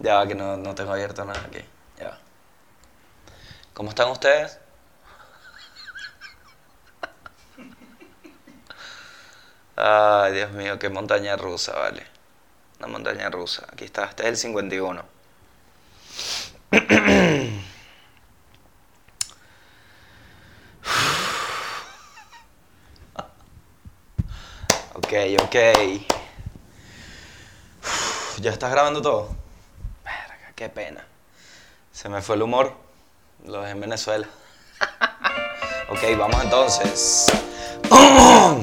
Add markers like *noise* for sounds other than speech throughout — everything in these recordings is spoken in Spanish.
Ya que no, no tengo abierto nada aquí. Ya. ¿Cómo están ustedes? Ay, Dios mío, qué montaña rusa, vale. Una montaña rusa. Aquí está, este es el 51. Ok, ok. ¿Ya estás grabando todo? Qué pena. Se me fue el humor. Lo dejé en Venezuela. *laughs* ok, vamos entonces. Dame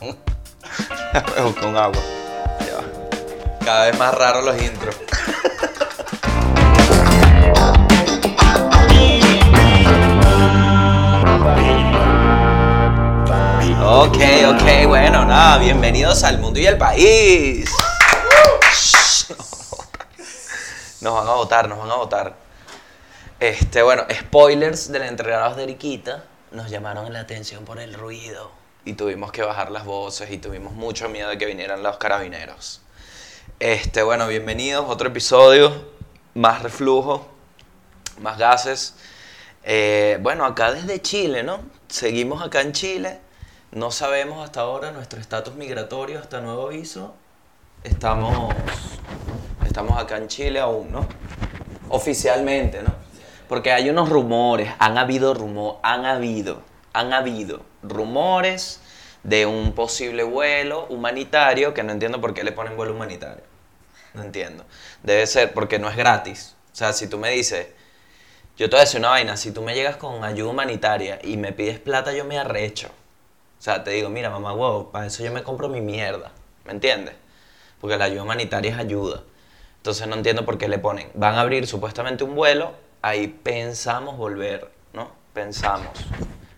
un... *laughs* Dame con agua. Ya. Cada vez más raros los intros. *laughs* Ok, ok, bueno, nada, bienvenidos al mundo y al país. Nos van a votar, nos van a votar. Este, bueno, spoilers del entregados de Eriquita. Nos llamaron la atención por el ruido. Y tuvimos que bajar las voces y tuvimos mucho miedo de que vinieran los carabineros. Este, bueno, bienvenidos, otro episodio. Más reflujo, más gases. Eh, bueno, acá desde Chile, ¿no? Seguimos acá en Chile. No sabemos hasta ahora nuestro estatus migratorio, hasta nuevo aviso. Estamos, estamos acá en Chile aún, ¿no? Oficialmente, ¿no? Porque hay unos rumores, han habido rumores, han habido, han habido rumores de un posible vuelo humanitario, que no entiendo por qué le ponen vuelo humanitario. No entiendo. Debe ser porque no es gratis. O sea, si tú me dices, yo te voy a decir una vaina, si tú me llegas con ayuda humanitaria y me pides plata, yo me arrecho. O sea, te digo, mira, mamá, huevo, para eso yo me compro mi mierda. ¿Me entiendes? Porque la ayuda humanitaria es ayuda. Entonces no entiendo por qué le ponen. Van a abrir supuestamente un vuelo, ahí pensamos volver, ¿no? Pensamos.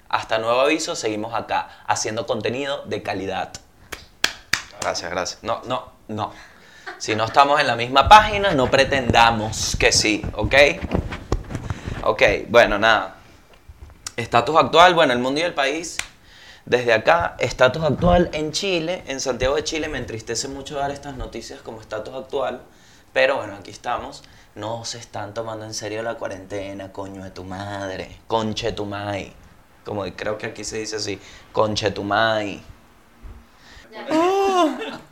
Hasta nuevo aviso, seguimos acá, haciendo contenido de calidad. Gracias, gracias. No, no, no. Si no estamos en la misma página, no pretendamos que sí, ¿ok? Ok, bueno, nada. Estatus actual, bueno, el mundo y el país. Desde acá, estatus actual en Chile, en Santiago de Chile, me entristece mucho dar estas noticias como estatus actual, pero bueno, aquí estamos. No se están tomando en serio la cuarentena, coño de tu madre, conche tu mai. Como creo que aquí se dice así, conche tu mai. *laughs*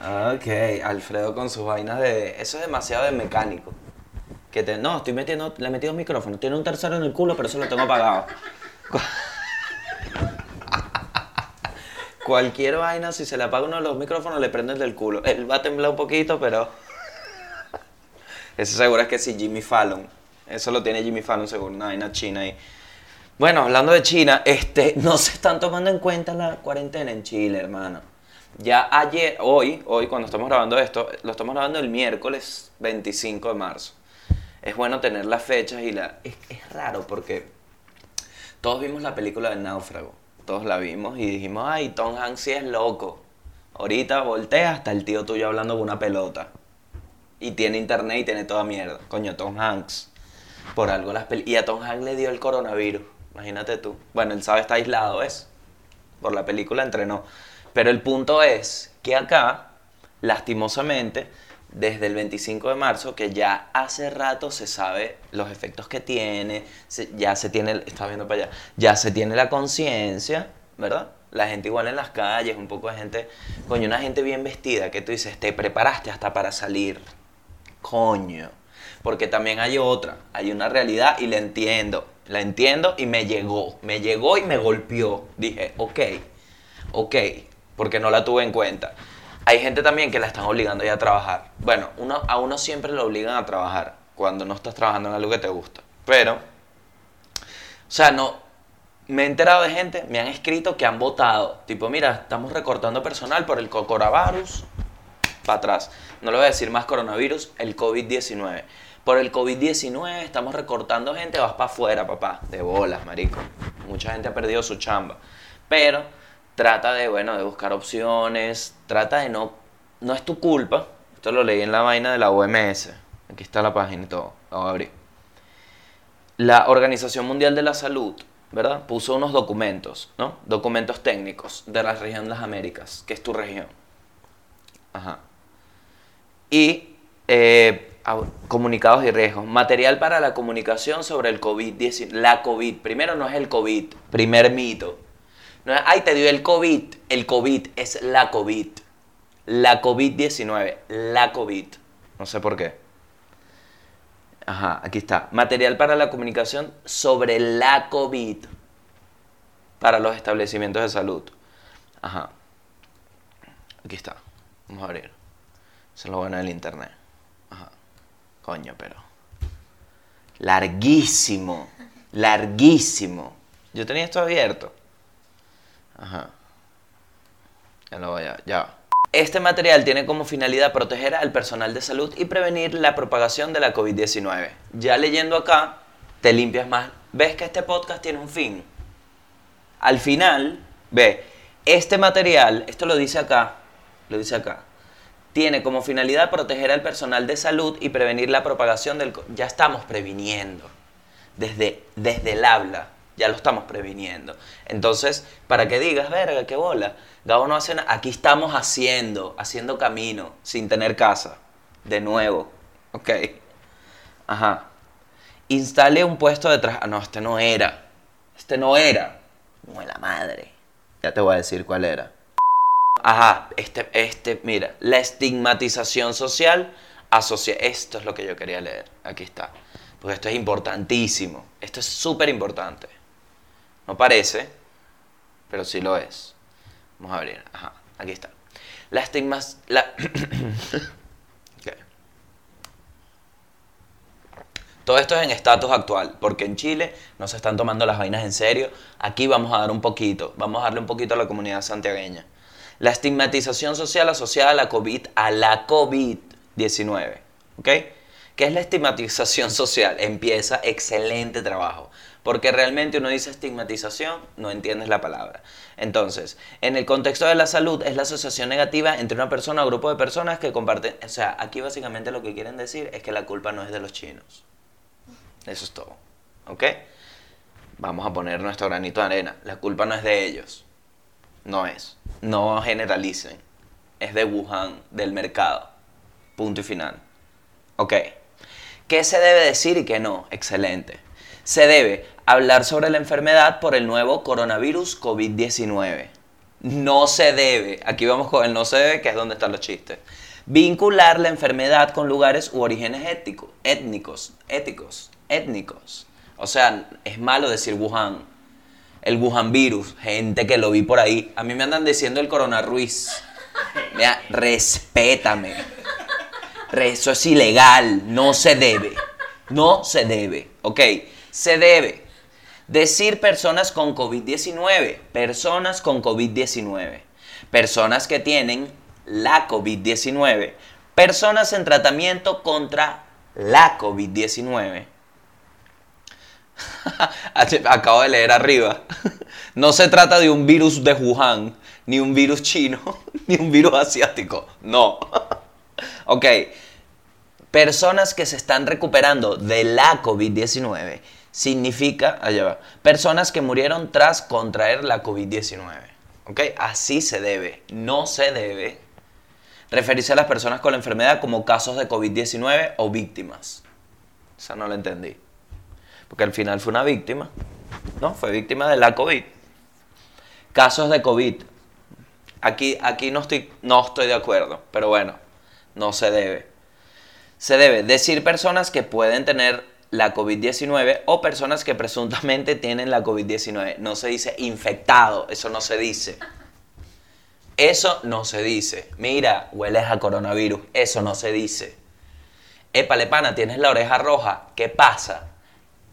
Ok, Alfredo con sus vainas de... Eso es demasiado de mecánico. Que te... No, estoy metiendo... Le he metido micrófono. Tiene un tercero en el culo, pero eso lo tengo apagado. *laughs* Cualquier vaina, si se le apaga uno de los micrófonos, le prende el del culo. Él va a temblar un poquito, pero... Eso seguro es que sí, Jimmy Fallon. Eso lo tiene Jimmy Fallon seguro, una vaina china ahí. Bueno, hablando de China, este, *laughs* no se están tomando en cuenta la cuarentena en Chile, hermano. Ya ayer, hoy, hoy cuando estamos grabando esto, lo estamos grabando el miércoles 25 de marzo. Es bueno tener las fechas y la... Es, es raro porque todos vimos la película del náufrago. Todos la vimos y dijimos, ay, Tom Hanks sí es loco. Ahorita voltea hasta el tío tuyo hablando con una pelota. Y tiene internet y tiene toda mierda. Coño, Tom Hanks. Por algo las pel- Y a Tom Hanks le dio el coronavirus. Imagínate tú. Bueno, él sabe está aislado, ¿ves? Por la película entrenó. Pero el punto es que acá, lastimosamente, desde el 25 de marzo, que ya hace rato se sabe los efectos que tiene, ya se tiene, está viendo para allá, ya se tiene la conciencia, ¿verdad? La gente igual en las calles, un poco de gente, coño, una gente bien vestida, que tú dices, te preparaste hasta para salir, coño. Porque también hay otra, hay una realidad y la entiendo, la entiendo y me llegó, me llegó y me golpeó. Dije, ok, ok, porque no la tuve en cuenta. Hay gente también que la están obligando ya a trabajar. Bueno, uno, a uno siempre lo obligan a trabajar cuando no estás trabajando en algo que te gusta. Pero, o sea, no, me he enterado de gente, me han escrito que han votado. Tipo, mira, estamos recortando personal por el coronavirus, para atrás. No le voy a decir más coronavirus, el COVID-19. Por el COVID-19 estamos recortando gente, vas para afuera, papá. De bolas, marico. Mucha gente ha perdido su chamba. Pero trata de, bueno, de buscar opciones, trata de no... No es tu culpa. Esto lo leí en la vaina de la OMS. Aquí está la página y todo. La voy a abrir. La Organización Mundial de la Salud, ¿verdad? Puso unos documentos, ¿no? Documentos técnicos de la región de las Américas, que es tu región. Ajá. Y eh, comunicados y riesgos. Material para la comunicación sobre el COVID-19. La COVID. Primero no es el COVID. Primer mito. No es, ay, te dio el COVID. El COVID es la COVID. La COVID-19. La COVID. No sé por qué. Ajá, aquí está. Material para la comunicación sobre la COVID para los establecimientos de salud. Ajá. Aquí está. Vamos a abrir. Se lo bueno del internet. Ajá. Coño, pero. Larguísimo. Larguísimo. Yo tenía esto abierto. Este material tiene como finalidad proteger al personal de salud y prevenir la propagación de la COVID-19. Ya leyendo acá, te limpias más. ¿Ves que este podcast tiene un fin? Al final, ve, este material, esto lo dice acá, lo dice acá, tiene como finalidad proteger al personal de salud y prevenir la propagación del... Ya estamos previniendo desde, desde el habla ya lo estamos previniendo. Entonces, para que digas, verga, qué bola, Gabo no hace nada, aquí estamos haciendo, haciendo camino, sin tener casa, de nuevo, ok. Ajá. Instale un puesto detrás, ah, no, este no era, este no era, no la madre. Ya te voy a decir cuál era. Ajá, este, este, mira, la estigmatización social asocia, esto es lo que yo quería leer, aquí está, porque esto es importantísimo, esto es súper importante. No parece, pero sí lo es. Vamos a abrir. Aquí está. La *coughs* estigmas... La Todo esto es en estatus actual, porque en Chile no se están tomando las vainas en serio. Aquí vamos a dar un poquito, vamos a darle un poquito a la comunidad santiagueña. La estigmatización social asociada a la COVID, a la COVID-19. ¿Ok? ¿Qué es la estigmatización *laughs* social? Empieza excelente trabajo. Porque realmente uno dice estigmatización, no entiendes la palabra. Entonces, en el contexto de la salud es la asociación negativa entre una persona o grupo de personas que comparten... O sea, aquí básicamente lo que quieren decir es que la culpa no es de los chinos. Eso es todo. ¿Ok? Vamos a poner nuestro granito de arena. La culpa no es de ellos. No es. No generalicen. Es de Wuhan, del mercado. Punto y final. ¿Ok? ¿Qué se debe decir y qué no? Excelente se debe hablar sobre la enfermedad por el nuevo coronavirus COVID-19. No se debe, aquí vamos con el no se debe, que es donde están los chistes. Vincular la enfermedad con lugares u orígenes étnicos, étnicos, éticos, étnicos. O sea, es malo decir Wuhan. El Wuhan virus, gente que lo vi por ahí. A mí me andan diciendo el Corona Ruiz. Mira, respétame. Eso es ilegal, no se debe. No se debe, ¿ok? Se debe decir personas con COVID-19, personas con COVID-19, personas que tienen la COVID-19, personas en tratamiento contra la COVID-19. *laughs* Acabo de leer arriba. *laughs* No se trata de un virus de Wuhan, ni un virus chino, *laughs* ni un virus asiático. No. Ok. Personas que se están recuperando de la COVID-19 significa, allá va, personas que murieron tras contraer la COVID-19. ¿Ok? Así se debe. No se debe referirse a las personas con la enfermedad como casos de COVID-19 o víctimas. O sea, no lo entendí. Porque al final fue una víctima. ¿No? Fue víctima de la COVID. Casos de COVID. Aquí, aquí no, estoy, no estoy de acuerdo. Pero bueno, no se debe. Se debe decir personas que pueden tener la COVID-19 o personas que presuntamente tienen la COVID-19. No se dice infectado, eso no se dice. Eso no se dice. Mira, hueles a coronavirus, eso no se dice. Épale, pana, tienes la oreja roja, ¿qué pasa?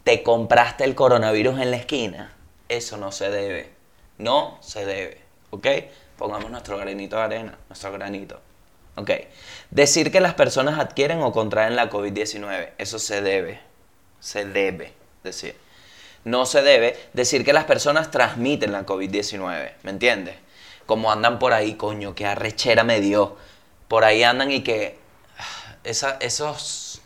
Te compraste el coronavirus en la esquina. Eso no se debe. No se debe. ¿Ok? Pongamos nuestro granito de arena, nuestro granito. ¿Ok? Decir que las personas adquieren o contraen la COVID-19, eso se debe se debe decir. No se debe decir que las personas transmiten la COVID-19, ¿me entiendes? Como andan por ahí, coño, que arrechera me dio. Por ahí andan y que ah, esa, esos,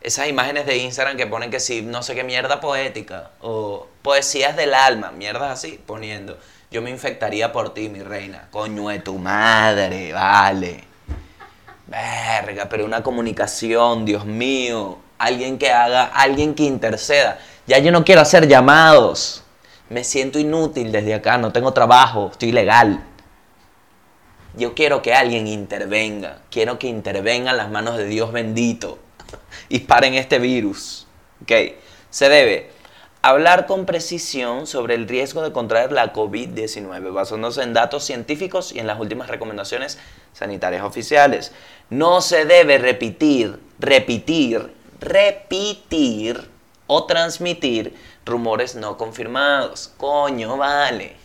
esas imágenes de Instagram que ponen que sí, no sé qué mierda poética, o poesías del alma, mierdas así, poniendo. Yo me infectaría por ti, mi reina. Coño de tu madre, vale. Verga, pero una comunicación, Dios mío. Alguien que haga, alguien que interceda. Ya yo no quiero hacer llamados. Me siento inútil desde acá, no tengo trabajo, estoy ilegal. Yo quiero que alguien intervenga. Quiero que intervengan las manos de Dios bendito *laughs* y paren este virus. ¿Ok? Se debe hablar con precisión sobre el riesgo de contraer la COVID-19, basándose en datos científicos y en las últimas recomendaciones sanitarias oficiales. No se debe repetir, repetir, repetir o transmitir rumores no confirmados. Coño, vale.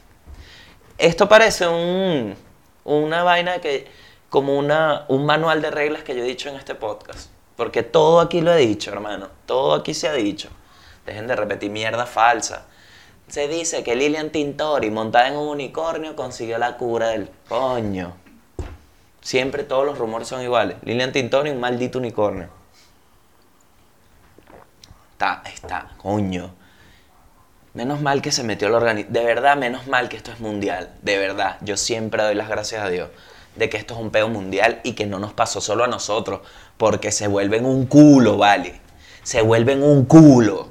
Esto parece un, una vaina que, como una, un manual de reglas que yo he dicho en este podcast. Porque todo aquí lo he dicho, hermano. Todo aquí se ha dicho. Dejen de repetir mierda falsa. Se dice que Lilian Tintori, montada en un unicornio, consiguió la cura del coño. Siempre todos los rumores son iguales. Lilian Tintori, un maldito unicornio. Está, está, coño. Menos mal que se metió el organismo. De verdad, menos mal que esto es mundial. De verdad, yo siempre doy las gracias a Dios de que esto es un peo mundial y que no nos pasó solo a nosotros. Porque se vuelven un culo, ¿vale? Se vuelven un culo.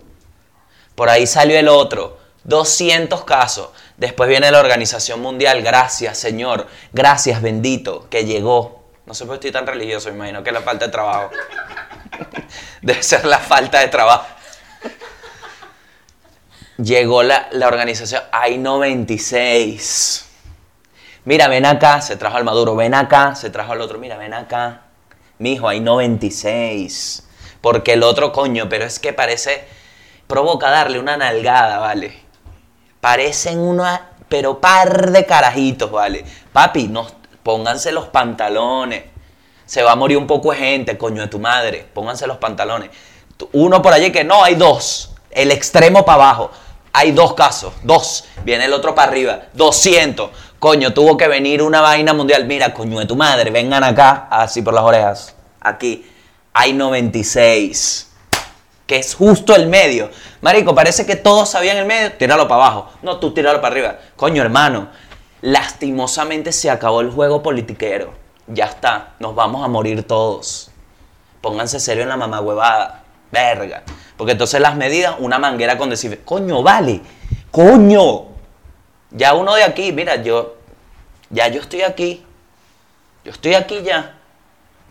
Por ahí salió el otro. 200 casos. Después viene la Organización Mundial. Gracias, Señor. Gracias, bendito, que llegó. No sé por qué estoy tan religioso, me imagino que la falta de trabajo. *laughs* Debe ser la falta de trabajo. Llegó la, la organización. Hay 96. Mira, ven acá, se trajo al Maduro. Ven acá, se trajo al otro. Mira, ven acá. Mijo, hay 96. Porque el otro, coño, pero es que parece. Provoca darle una nalgada, ¿vale? Parecen una. Pero par de carajitos, ¿vale? Papi, no, pónganse los pantalones. Se va a morir un poco de gente, coño de tu madre. Pónganse los pantalones. Uno por allí que no, hay dos. El extremo para abajo. Hay dos casos, dos. Viene el otro para arriba, 200. Coño, tuvo que venir una vaina mundial. Mira, coño de tu madre, vengan acá, así por las orejas. Aquí hay 96. Que es justo el medio. Marico, parece que todos sabían el medio. Tíralo para abajo. No, tú tíralo para arriba. Coño, hermano. Lastimosamente se acabó el juego politiquero. Ya está. Nos vamos a morir todos. Pónganse serio en la mamá huevada. Verga. Porque entonces las medidas, una manguera con decir, coño, vale, coño. Ya uno de aquí, mira, yo, ya yo estoy aquí. Yo estoy aquí ya.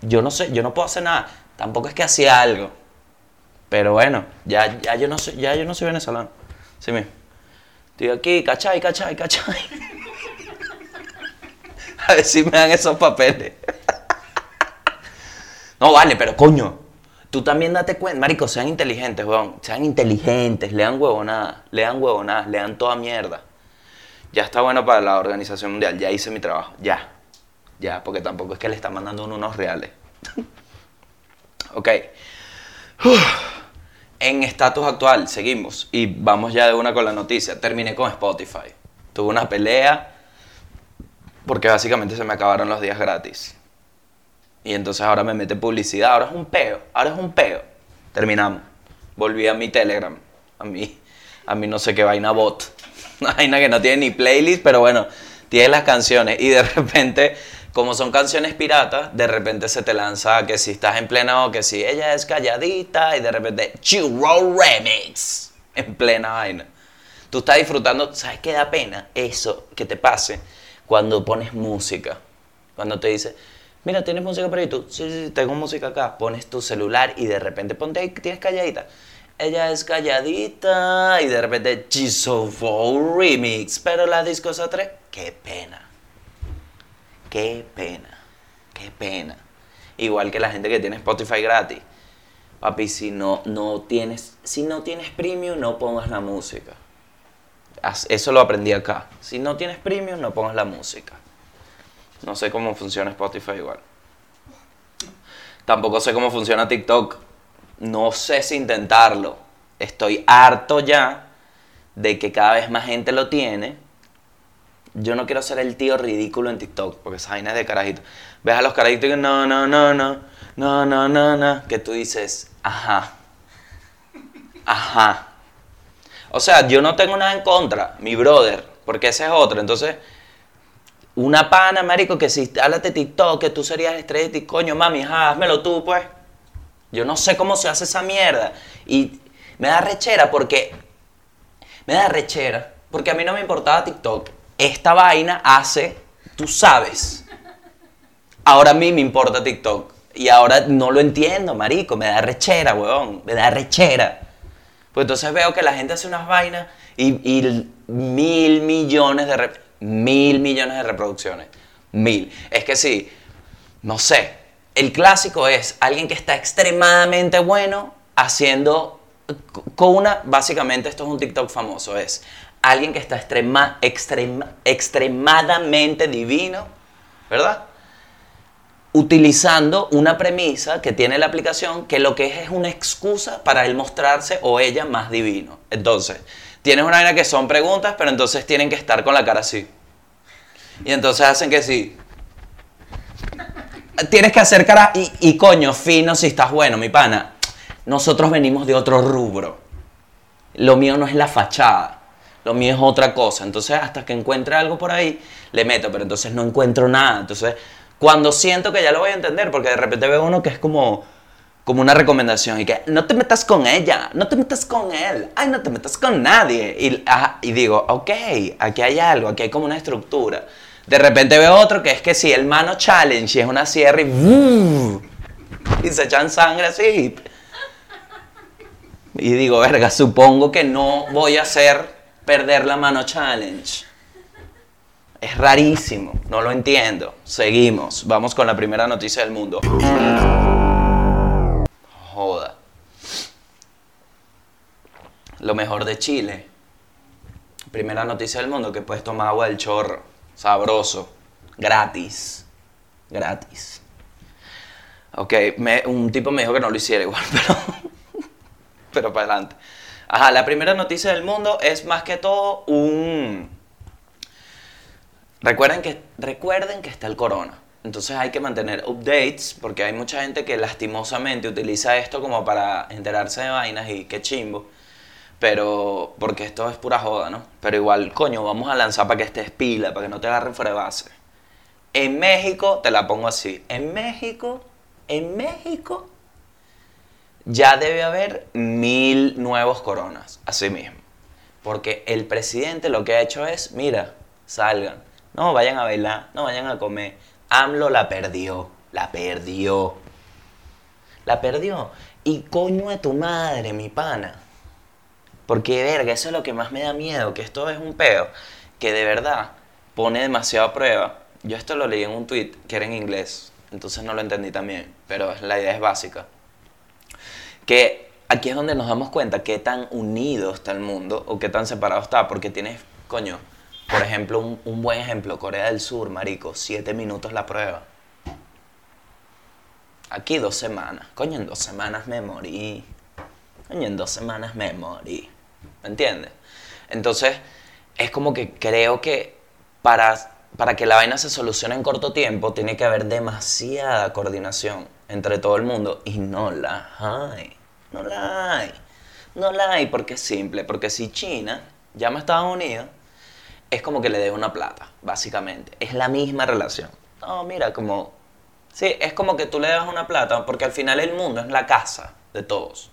Yo no sé, yo no puedo hacer nada. Tampoco es que hacía algo. Pero bueno, ya, ya, yo, no soy, ya yo no soy venezolano. Sí, me. Estoy aquí, cachai, cachai, cachai. *laughs* A ver si me dan esos papeles. *laughs* No, vale, pero coño, tú también date cuenta, marico, sean inteligentes, weón. Sean inteligentes, lean huevonadas, lean huevonadas, lean toda mierda. Ya está bueno para la Organización Mundial, ya hice mi trabajo, ya. Ya, porque tampoco es que le están mandando unos reales. *laughs* ok. En estatus actual, seguimos. Y vamos ya de una con la noticia. Terminé con Spotify. Tuve una pelea porque básicamente se me acabaron los días gratis. Y entonces ahora me mete publicidad. Ahora es un peo. Ahora es un peo. Terminamos. Volví a mi Telegram. A mí, a mí no sé qué vaina bot. *laughs* Una vaina que no tiene ni playlist, pero bueno, tiene las canciones. Y de *laughs* repente, como son canciones piratas, de repente se te lanza que si estás en plena o que si ella es calladita y de repente Churro Remix en plena vaina. Tú estás disfrutando, ¿sabes qué da pena? Eso que te pase cuando pones música. Cuando te dice, mira, ¿tienes música ahí? Tú, sí, sí, tengo música acá. Pones tu celular y de repente ponte ahí, tienes calladita. Ella es calladita y de repente Chisofo Remix. Pero la disco es otra. Qué pena. Qué pena. Qué pena. Igual que la gente que tiene Spotify gratis. Papi, si no, no tienes, si no tienes premium, no pongas la música. Eso lo aprendí acá. Si no tienes premium, no pongas la música. No sé cómo funciona Spotify igual. Tampoco sé cómo funciona TikTok. No sé si intentarlo. Estoy harto ya de que cada vez más gente lo tiene. Yo no quiero ser el tío ridículo en TikTok, porque esa vaina es de carajito. Ves a los carajitos que no, no, no, no, no, no, no, no, que tú dices, ajá, ajá. O sea, yo no tengo nada en contra, mi brother, porque ese es otro. Entonces, una pana, marico, que si háblate TikTok, que tú serías estrella TikTok, coño, mami, ajá, házmelo tú, pues. Yo no sé cómo se hace esa mierda. Y me da rechera porque... Me da rechera porque a mí no me importaba TikTok. Esta vaina hace, tú sabes. Ahora a mí me importa TikTok. Y ahora no lo entiendo, marico. Me da rechera, weón. Me da rechera. Pues entonces veo que la gente hace unas vainas y, y mil millones de... mil millones de reproducciones. Mil. Es que sí, no sé. El clásico es alguien que está extremadamente bueno haciendo con una, básicamente esto es un TikTok famoso, es alguien que está extrema, extrema, extremadamente divino, ¿verdad? Utilizando una premisa que tiene la aplicación que lo que es es una excusa para él mostrarse o ella más divino. Entonces, tienes una vaina que son preguntas, pero entonces tienen que estar con la cara así. Y entonces hacen que sí. Tienes que hacer cara y, y coño, fino si estás bueno, mi pana. Nosotros venimos de otro rubro. Lo mío no es la fachada. Lo mío es otra cosa. Entonces, hasta que encuentre algo por ahí, le meto, pero entonces no encuentro nada. Entonces, cuando siento que ya lo voy a entender, porque de repente veo uno que es como, como una recomendación y que no te metas con ella, no te metas con él, ay, no te metas con nadie. Y, y digo, ok, aquí hay algo, aquí hay como una estructura. De repente veo otro que es que si el mano challenge y es una sierra y, y se echan sangre así. Y digo, verga, supongo que no voy a hacer perder la mano challenge. Es rarísimo, no lo entiendo. Seguimos, vamos con la primera noticia del mundo. Joda. Lo mejor de Chile. Primera noticia del mundo que puedes tomar agua del chorro. Sabroso. Gratis. Gratis. Ok, un tipo me dijo que no lo hiciera igual, *laughs* pero pero para adelante. Ajá, la primera noticia del mundo es más que todo un... Recuerden que, recuerden que está el corona. Entonces hay que mantener updates porque hay mucha gente que lastimosamente utiliza esto como para enterarse de vainas y qué chimbo. Pero, porque esto es pura joda, ¿no? Pero igual, coño, vamos a lanzar para que estés pila, para que no te agarren fuera de base. En México, te la pongo así. En México, en México, ya debe haber mil nuevos coronas, así mismo. Porque el presidente lo que ha hecho es, mira, salgan, no vayan a bailar, no vayan a comer. AMLO la perdió, la perdió. La perdió. Y coño de tu madre, mi pana. Porque, verga, eso es lo que más me da miedo, que esto es un peo que de verdad pone demasiado a prueba. Yo esto lo leí en un tweet que era en inglés, entonces no lo entendí también, pero la idea es básica. Que aquí es donde nos damos cuenta qué tan unido está el mundo o qué tan separado está, porque tienes, coño, por ejemplo, un, buen ejemplo, Corea del Sur, marico, siete minutos la prueba. Aquí dos semanas. Coño, en dos semanas me morí. Coño, en dos semanas me morí. ¿Me entiendes? Entonces, es como que creo que para, para que la vaina se solucione en corto tiempo, tiene que haber demasiada coordinación entre todo el mundo y no la hay. No la hay. No la hay porque es simple. Porque si China llama a Estados Unidos, es como que le dé una plata, básicamente. Es la misma relación. No, mira, como... Sí, es como que tú le das una plata porque al final el mundo es la casa de todos.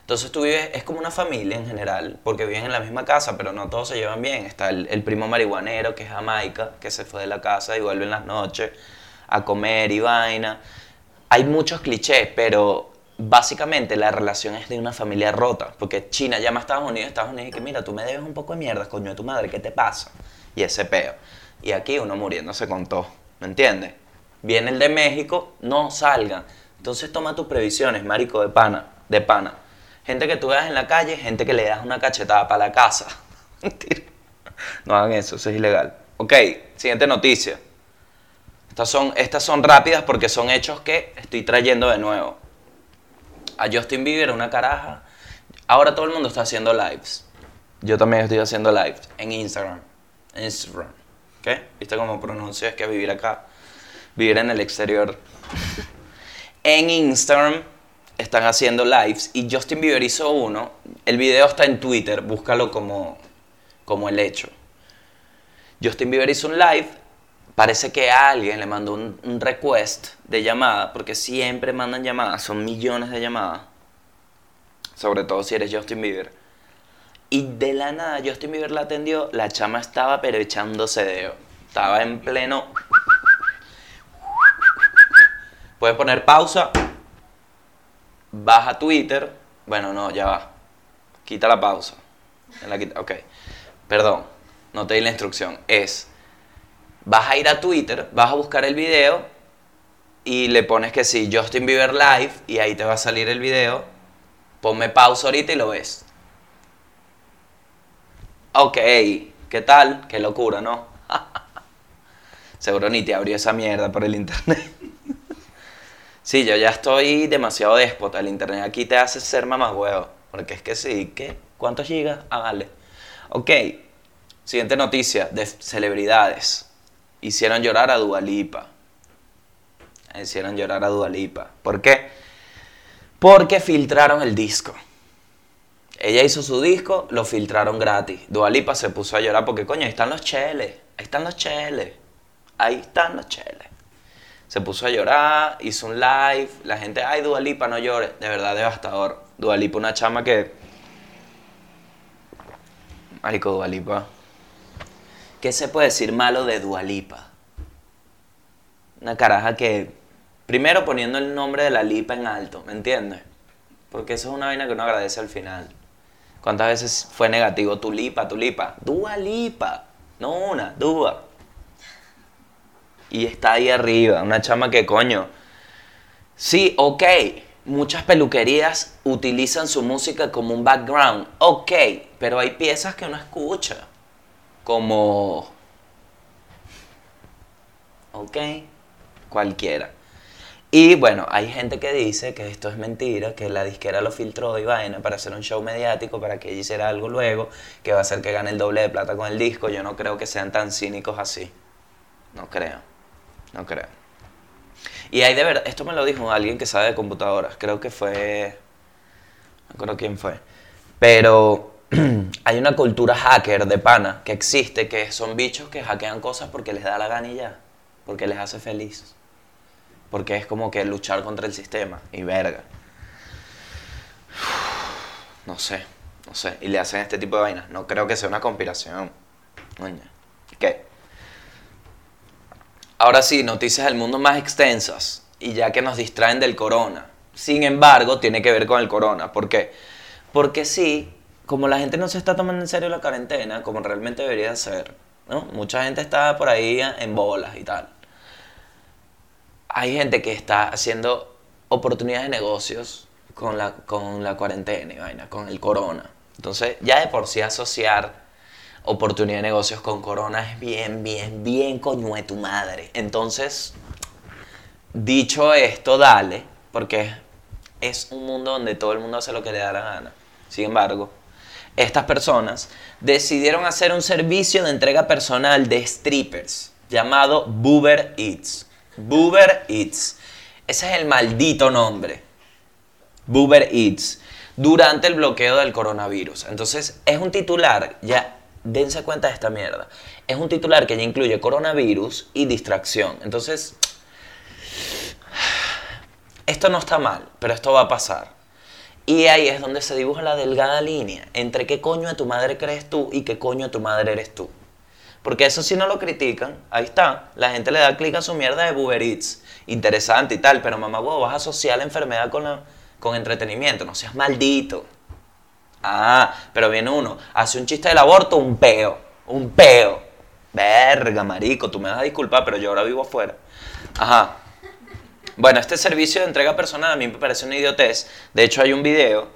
Entonces tú vives, es como una familia en general, porque viven en la misma casa, pero no todos se llevan bien. Está el, el primo marihuanero, que es Jamaica, que se fue de la casa y vuelve en las noches a comer y vaina hay muchos clichés, pero básicamente la relación es de una familia rota. Porque China llama a Estados Unidos, Estados Unidos y que mira, tú me debes un poco de mierda, coño de tu madre, ¿qué te pasa? Y ese peo. Y aquí uno muriéndose con todo, ¿me entiendes? Viene el de México, no salgan. Entonces toma tus previsiones, marico de pana, de pana. Gente que tú veas en la calle, gente que le das una cachetada para la casa. *laughs* Mentira. No hagan eso, eso es ilegal. Ok, siguiente noticia. Estas son, estas son rápidas porque son hechos que estoy trayendo de nuevo. A Justin Bieber, una caraja. Ahora todo el mundo está haciendo lives. Yo también estoy haciendo lives en Instagram. Instagram. ¿Qué? ¿Viste cómo pronuncio? Es que vivir acá, vivir en el exterior. *laughs* en Instagram están haciendo lives y Justin Bieber hizo uno. El video está en Twitter, búscalo como, como el hecho. Justin Bieber hizo un live parece que alguien le mandó un, un request de llamada, porque siempre mandan llamadas, son millones de llamadas, sobre todo si eres Justin Bieber. Y de la nada Justin Bieber la atendió, la chama estaba pero echándose. Estaba en pleno... Puedes poner pausa, baja Twitter, bueno, no, ya va. Quita la pausa. La quita- Ok, perdón, no te di la instrucción. Es, vas a ir a Twitter, vas a buscar el video y le pones que sí, Justin Bieber Live y ahí te va a salir el video. Ponme pausa ahorita y lo ves. Ok, ¿qué tal? Qué locura, ¿no? *laughs* Seguro ni te abrió esa mierda por el internet. *laughs* sí, yo ya estoy demasiado déspota. El internet aquí te hace ser mamagüevo. Porque es que sí, ¿qué? ¿Cuántos gigas? Ah, vale. Ok, siguiente noticia de celebridades. Hicieron llorar a Dualipa. Hicieron llorar a Dualipa. ¿Por qué? Porque filtraron el disco. Ella hizo su disco, lo filtraron gratis. Dualipa se puso a llorar porque, coño, ahí están los cheles. Ahí están los cheles. Ahí están los cheles. Se puso a llorar, hizo un live. La gente, ay, Dualipa, no llores. De verdad, devastador. Dualipa, una chama que. Marico, Dualipa. ¿Qué se puede decir malo de Dualipa? Una caraja que. Primero poniendo el nombre de la lipa en alto, ¿me entiendes? Porque eso es una vaina que uno agradece al final. ¿Cuántas veces fue negativo? Tu lipa, tu. Dua. No una, dua. Y está ahí arriba, una chama que coño. Sí, ok. Muchas peluquerías utilizan su música como un background. Ok, pero hay piezas que uno escucha. Como... Ok, cualquiera. Y bueno, hay gente que dice que esto es mentira, que la disquera lo filtró y vaina para hacer un show mediático, para que ella hiciera algo luego, que va a hacer que gane el doble de plata con el disco. Yo no creo que sean tan cínicos así. No creo. No creo. Y hay de verdad, esto me lo dijo alguien que sabe de computadoras, creo que fue, no recuerdo quién fue, pero *clears throat* hay una cultura hacker de pana que existe, que son bichos que hackean cosas porque les da la gana y ya, porque les hace feliz, porque es como que luchar contra el sistema y verga. No sé, no sé, y le hacen este tipo de vainas, no creo que sea una conspiración. ¿Qué? Ahora sí, noticias del mundo más extensas y ya que nos distraen del corona. Sin embargo, tiene que ver con el corona. ¿Por qué? Porque sí, como la gente no se está tomando en serio la cuarentena, como realmente debería ser, ¿no? Mucha gente está por ahí en bolas y tal. Hay gente que está haciendo oportunidades de negocios con la, con la cuarentena y vaina, con el corona. Entonces, ya de por sí asociar oportunidad de negocios con Corona es bien, bien, bien coño de tu madre. Entonces, dicho esto, dale, porque es un mundo donde todo el mundo hace lo que le da la gana. Sin embargo, estas personas decidieron hacer un servicio de entrega personal de strippers llamado Boober Eats. Boober Eats. Ese es el maldito nombre. Boober Eats. Durante el bloqueo del coronavirus. Entonces, es un titular, ya dense cuenta de esta mierda. Es un titular que ya incluye coronavirus y distracción. Entonces, *sighs* esto no está mal, pero esto va a pasar. Y ahí es donde se dibuja la delgada línea entre qué coño de tu madre crees tú y qué coño de tu madre eres tú. Porque eso si no lo critican, ahí está. La gente le da clic a su mierda de Uber Eats. Interesante y tal, pero mamá, vos vas a asociar la enfermedad con, la- con entretenimiento. No seas maldito. Ah, pero viene uno, hace un chiste del aborto, un peo. Un peo. Verga, marico, tú me vas a disculpar, pero yo ahora vivo afuera. Ajá. Bueno, este servicio de entrega personal a mí me parece una idiotez. De hecho, hay un video,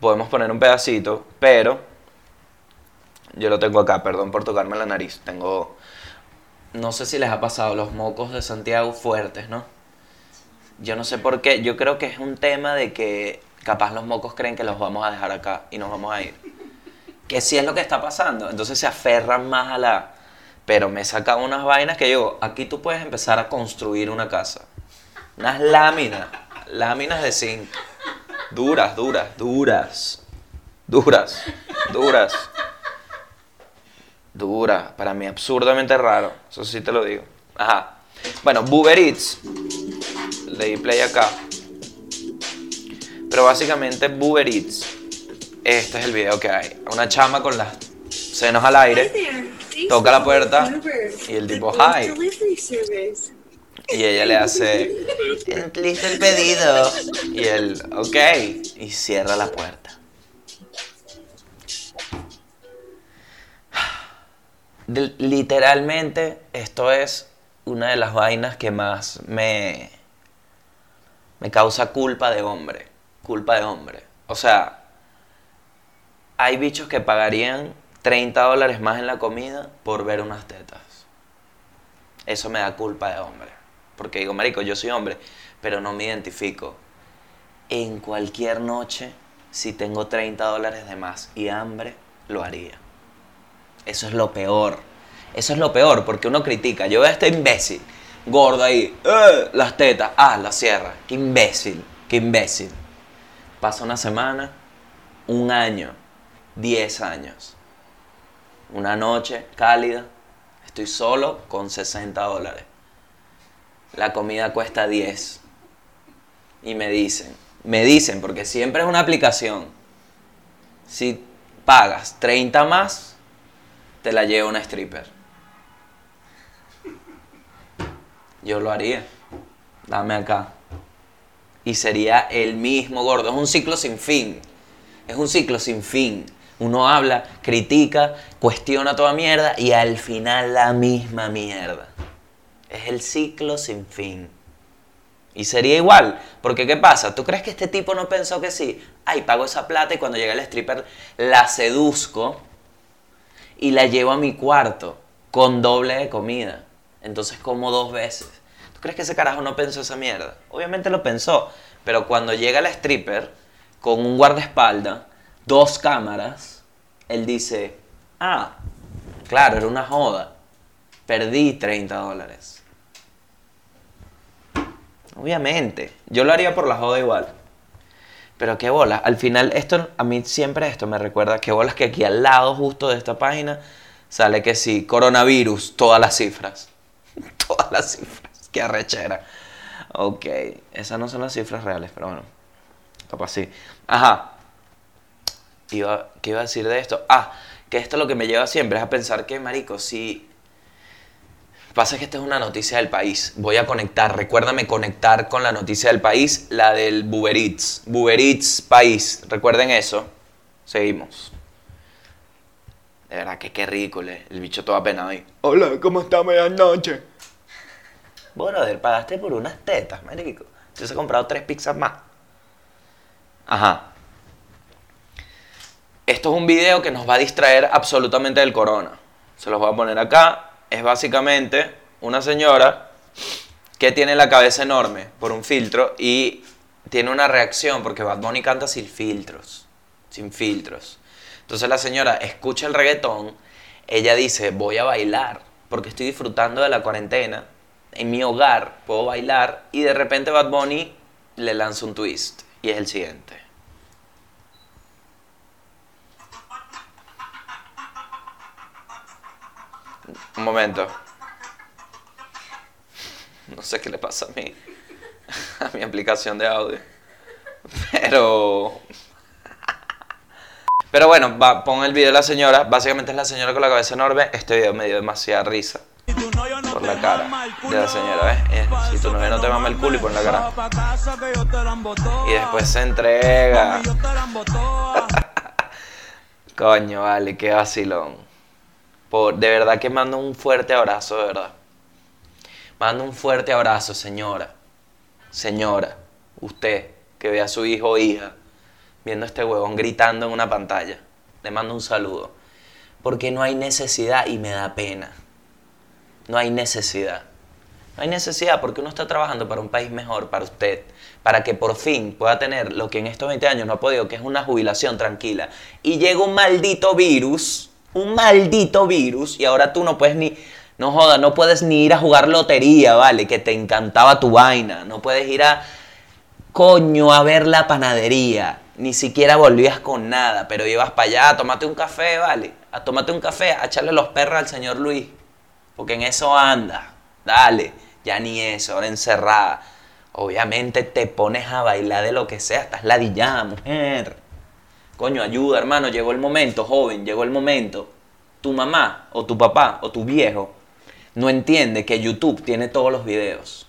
podemos poner un pedacito, pero yo lo tengo acá, perdón por tocarme la nariz. Tengo, no sé si les ha pasado los mocos de Santiago fuertes, ¿no? Yo no sé por qué, yo creo que es un tema de que capaz los mocos creen que los vamos a dejar acá y nos vamos a ir. Que sí es lo que está pasando, entonces se aferran más a la... Pero me sacan unas vainas que digo, aquí tú puedes empezar a construir una casa. Unas láminas, láminas de zinc. Duras, duras, duras. Duras, duras. Duras. Para mí absurdamente raro, eso sí te lo digo. Ajá. Bueno, Uber Eats. Le di play acá. Pero básicamente Uber Eats. Este es el video que hay. Una chama con las senos al aire. Toca la puerta y el tipo, hi. Y ella le hace, listo el pedido. Y él, ok. Y cierra la puerta. De- literalmente, esto es una de las vainas que más me, me causa culpa de hombre. Culpa de hombre. O sea, hay bichos que pagarían 30 dólares más en la comida por ver unas tetas. Eso me da culpa de hombre. Porque digo, marico, yo soy hombre, pero no me identifico. En cualquier noche, si tengo 30 dólares de más y hambre, lo haría. Eso es lo peor. Eso es lo peor, porque uno critica. Yo veo a este imbécil, gordo ahí, "Eh, las tetas, ah, la cierra. Qué imbécil, qué imbécil. Pasa una semana, un año, 10 años. Una noche cálida, estoy solo con 60 dólares. La comida cuesta 10. Y me dicen, me dicen, porque siempre es una aplicación. Si pagas 30 más, te la lleva una stripper. Yo lo haría. Dame acá. Y sería el mismo gordo. Es un ciclo sin fin. Es un ciclo sin fin. Uno habla, critica, cuestiona toda mierda y al final la misma mierda. Es el ciclo sin fin. Y sería igual, porque ¿qué pasa? ¿Tú crees que este tipo no pensó que sí? Ay, pago esa plata y cuando llega el stripper la seduzco y la llevo a mi cuarto con doble de comida. Entonces como dos veces. ¿Tú crees que ese carajo no pensó esa mierda? Obviamente lo pensó, pero cuando llega el stripper con un guardaespaldas, dos cámaras, él dice, ah, claro, era una joda. Perdí 30 dólares. Obviamente, yo lo haría por la joda igual. Pero qué bolas, al final esto, a mí siempre esto me recuerda que bolas que aquí al lado justo de esta página sale que sí, coronavirus, todas las cifras. *laughs* todas las cifras, qué arrechera. Ok, esas no son las cifras reales, pero bueno, capaz sí. Ajá, iba, ¿qué iba a decir de esto? Ah, que esto lo que me lleva siempre es a pensar que, marico, si... Pasa que esta es una noticia del país. Voy a conectar, recuérdame conectar con la noticia del país, la del Buber Eats. Buber Eats país, recuerden eso. Seguimos. De verdad que qué rico, le- el bicho todo apenado ahí. Hola, ¿cómo está? Buenas noches. Brother, pagaste por unas tetas, marico. Yo he comprado tres pizzas más. Ajá. Esto es un video que nos va a distraer absolutamente del corona. Se los voy a poner acá. Es básicamente una señora que tiene la cabeza enorme por un filtro y tiene una reacción porque Bad Bunny canta sin filtros. Sin filtros. Entonces la señora escucha el reggaetón. Ella dice, voy a bailar porque estoy disfrutando de la cuarentena. En mi hogar puedo bailar y de repente Bad Bunny le lanza un twist y es el siguiente. Un momento. No sé qué le pasa a mí. A mi aplicación de audio. Pero. Pero bueno, va, pon el video de la señora. Básicamente es la señora con la cabeza enorme. Este video me dio demasiada risa. Por la cara de la señora, ¿ves? Eh, Si tu novio no te mama el culo y pon la cara. Y después se entrega. *laughs* Coño, vale, qué vacilón. De verdad que mando un fuerte abrazo, de verdad. Mando un fuerte abrazo, señora. Señora, usted que ve a su hijo o hija viendo a este huevón gritando en una pantalla. Le mando un saludo. Porque no hay necesidad y me da pena. No hay necesidad. No hay necesidad porque uno está trabajando para un país mejor, para usted, para que por fin pueda tener lo que en estos 20 años no ha podido, que es una jubilación tranquila. Y llega un maldito virus, un maldito virus, y ahora tú no puedes ni, no jodas, no puedes ni ir a jugar lotería, ¿vale? Que te encantaba tu vaina. No puedes ir a, coño, a ver la panadería. Ni siquiera volvías con nada, pero ibas para allá a tomarte un café, ¿vale? A tomarte un café, a echarle los perros al señor Luis. Porque en eso anda. Dale, ya ni eso, ahora encerrada. Obviamente te pones a bailar de lo que sea, estás ladillada, mujer. Coño, ayuda, hermano, llegó el momento, joven, llegó el momento. Tu mamá o tu papá o tu viejo no entiende que YouTube tiene todos los videos.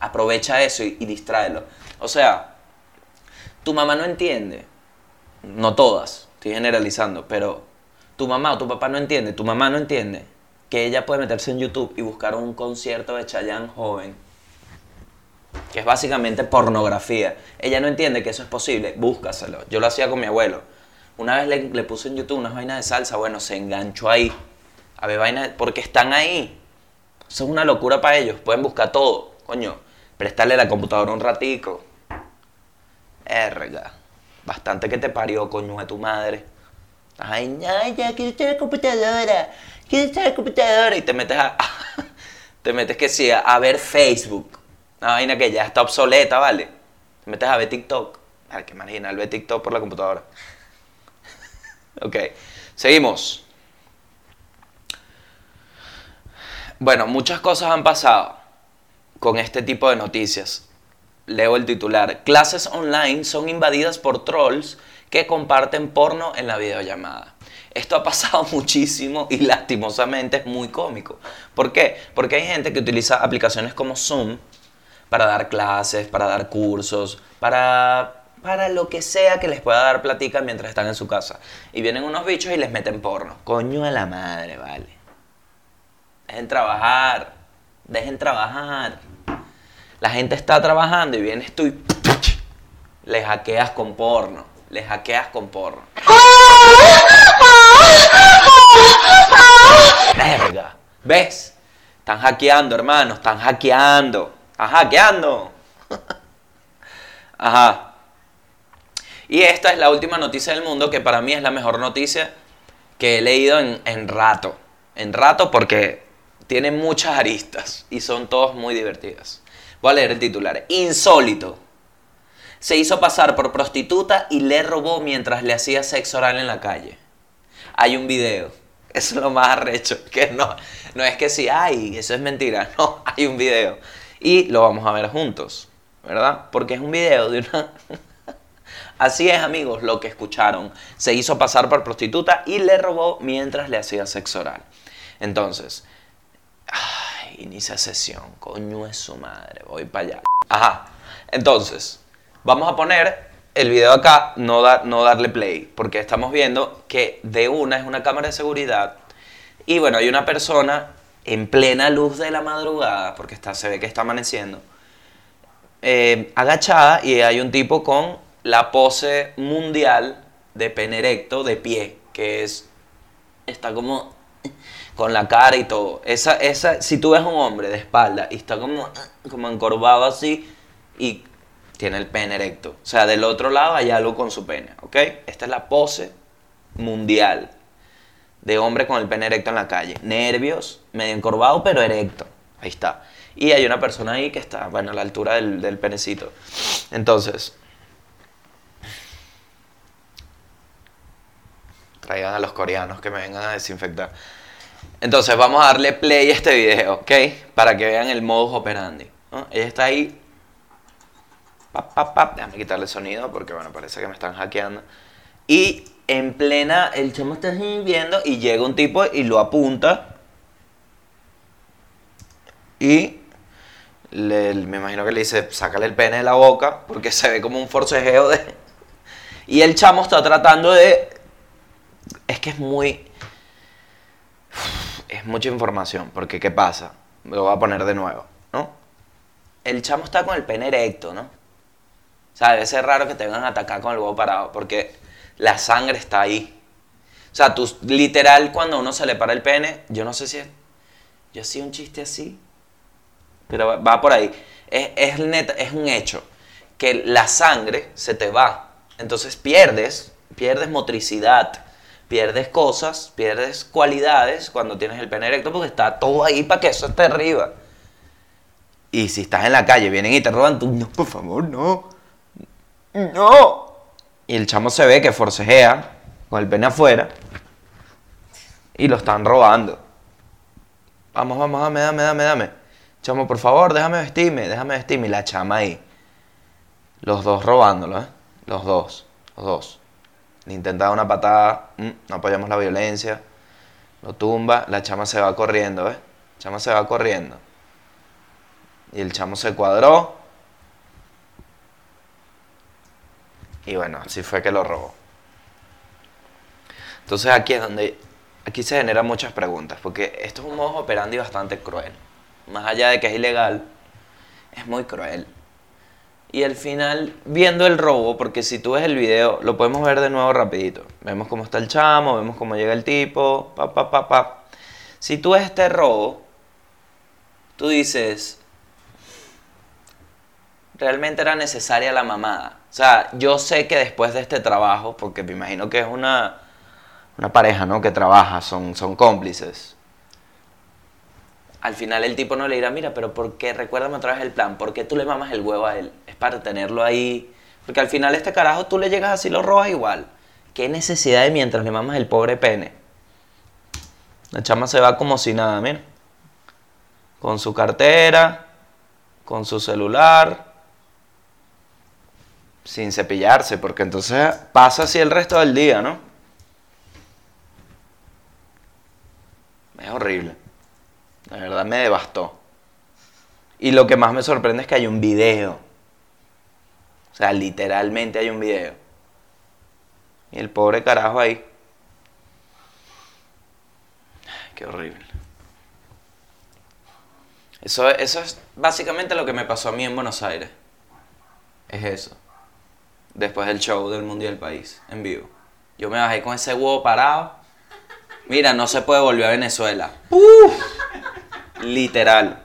Aprovecha eso y, y distráelo. O sea, tu mamá no entiende, no todas, estoy generalizando, pero tu mamá o tu papá no entiende, tu mamá no entiende que ella puede meterse en YouTube y buscar un concierto de Chayanne joven, que es básicamente pornografía. Ella no entiende que eso es posible, búscaselo. Yo lo hacía con mi abuelo. Una vez le, puse en YouTube unas vainas de salsa, bueno, se enganchó ahí. A ver, vainas, porque están ahí. Eso es una locura para ellos, pueden buscar todo. Coño, prestarle la computadora un ratico. Erga. Bastante que te parió, coño, de tu madre. Ay, ya, ya, quiero usar la computadora. Quiero usar la computadora. Y te metes a. *laughs* te metes que sí, a, ver Facebook. Una vaina que ya está obsoleta, ¿vale? Te metes a ver TikTok. Ay, qué marginal, ver TikTok por la computadora. *laughs* ok, seguimos. Bueno, muchas cosas han pasado con este tipo de noticias. Leo el titular. Clases online son invadidas por trolls que comparten porno en la videollamada. Esto ha pasado *laughs* muchísimo y lastimosamente es muy cómico. ¿Por qué? Porque hay gente que utiliza aplicaciones como Zoom para dar clases, para dar cursos, para, para lo que sea que les pueda dar platica mientras están en su casa. Y vienen unos bichos y les meten porno. Coño a la madre, vale. Dejen trabajar. Dejen trabajar. La gente está trabajando y vienes tú y le hackeas con porno. Le hackeas con porno. Verga. ¿Ves? Están hackeando, hermano. Están hackeando. Están hackeando. Ajá. Y esta es la última noticia del mundo que para mí es la mejor noticia que he leído en, en rato. En rato porque tiene muchas aristas y son todas muy divertidas. Voy a leer el titular. Insólito. Se hizo pasar por prostituta y le robó mientras le hacía sexo oral en la calle. Hay un video. Eso es lo más arrecho. Que no, no es que sí, ay, eso es mentira. *laughs* No, hay un video. Y lo vamos a ver juntos. ¿Verdad? Porque es un video de una... *laughs* Así es, amigos, lo que escucharon. Se hizo pasar por prostituta y le robó mientras le hacía sexo oral. Entonces, ay, inicia sesión. Coño es su madre. Voy para allá. Ajá. Entonces, Vamos a poner el video acá, no, no darle play, porque estamos viendo que de una es una cámara de seguridad y bueno, hay una persona en plena luz de la madrugada, porque está, se ve que está amaneciendo, eh, agachada y hay un tipo con la pose mundial de pene erecto de pie, que es, está como con la cara y todo. Esa, esa, si tú ves un hombre de espalda y está como, como encorvado así y tiene el pene erecto. O sea, del otro lado hay algo con su pene, ¿ok? Esta es la pose mundial de hombre con el pene erecto en la calle. Nervios, medio encorvado, pero erecto. Ahí está. Y hay una persona ahí que está, bueno, a la altura del, del penecito. Entonces, traigan a los coreanos que me vengan a desinfectar. Entonces, vamos a darle play a este video, ¿ok? Para que vean el modus operandi. Ella está ahí Déjame quitarle el sonido porque, bueno, parece que me están hackeando. Y en plena, el chamo está viendo y llega un tipo y lo apunta. Y me imagino que le dice, sácale el pene de la boca porque se ve como un forcejeo de... *laughs* Y el chamo está tratando de... Es que es muy... Es mucha información, porque ¿qué pasa? Me lo voy a poner de nuevo, ¿no? El chamo está con el pene erecto, ¿no? O sea, debe ser raro que te vengan a atacar con el huevo parado, porque la sangre está ahí. O sea, tú, literal, cuando uno se le para el pene, yo no sé si es. Yo hacía un chiste así, pero va, por ahí. Es, es, es un hecho que la sangre se te va. Entonces pierdes, pierdes motricidad, pierdes cosas, pierdes cualidades cuando tienes el pene erecto, porque está todo ahí para que eso esté arriba. Y si estás en la calle, vienen y te roban, tú, no, por favor, no. ¡No! Y el chamo se ve que forcejea con el pene afuera y lo están robando. Vamos, vamos, dame, dame, dame, dame. Chamo, por favor, déjame vestirme, déjame vestirme. Y la chama ahí. Los dos robándolo, ¿eh? Los dos, los dos. Le intenta dar una patada, mm, no apoyamos la violencia. Lo tumba, la chama se va corriendo, ¿eh? La chama se va corriendo. Y el chamo se cuadró. Y bueno, así fue que lo robó. Entonces aquí es donde, aquí se generan muchas preguntas, porque esto es un modo operandi bastante cruel. Más allá de que es ilegal, es muy cruel. Y al final, viendo el robo, porque si tú ves el video, lo podemos ver de nuevo rapidito. Vemos cómo está el chamo, vemos cómo llega el tipo, pa, pa. Si tú ves este robo, tú dices, realmente era necesaria la mamada. O sea, yo sé que después de este trabajo, porque me imagino que es una, una pareja, ¿no? Que trabaja, son, son cómplices. Al final el tipo no le dirá, mira, pero ¿por qué? Recuérdame otra vez el plan. ¿Por qué tú le mamas el huevo a él? Es para tenerlo ahí. Porque al final este carajo tú le llegas así lo robas igual. ¿Qué necesidad de mientras le mamas el pobre pene? La chama se va como si nada, mira. Con su cartera, con su celular, sin cepillarse, porque entonces pasa así el resto del día, ¿no? Es horrible. La verdad me devastó. Y lo que más me sorprende es que hay un video. O sea, literalmente hay un video. Y el pobre carajo ahí. Qué horrible. Eso, eso es básicamente lo que me pasó a mí en Buenos Aires. Es eso. Después del show del Mundial País, en vivo. Yo me bajé con ese huevo parado. Mira, no se puede volver a Venezuela. Literal.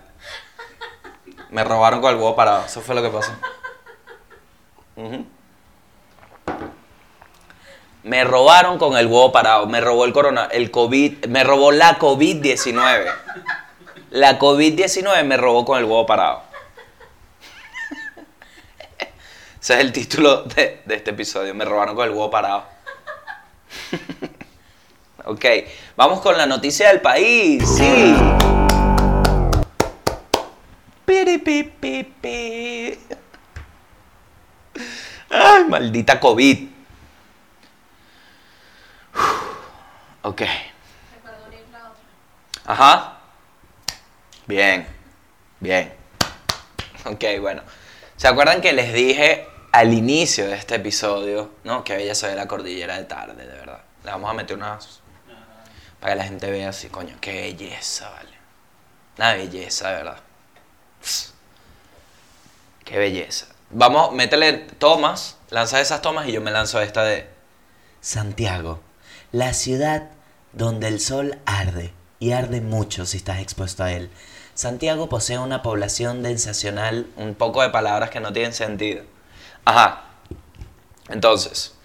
Me robaron con el huevo parado. Eso fue lo que pasó. Me robaron con el huevo parado. Me robó el corona, el COVID, me robó la COVID-19. La COVID-19 me robó con el huevo parado. Ese es el título de, de este episodio. Me robaron con el huevo parado. *laughs* ok, vamos con la noticia del país. Sí. Ay, maldita COVID. Ok. Ajá. Bien, bien. Ok, bueno. ¿Se acuerdan que les dije al inicio de este episodio, ¿no? Que ella se ve la cordillera de tarde, de verdad. Le vamos a meter unas... Para que la gente vea así, coño, qué belleza, ¿vale? Una belleza, de verdad. Qué belleza. Vamos, métele tomas, lanza esas tomas y yo me lanzo esta de Santiago, la ciudad donde el sol arde y arde mucho si estás expuesto a él. Santiago posee una población densacional, un poco de palabras que no tienen sentido. Ajá. Entonces,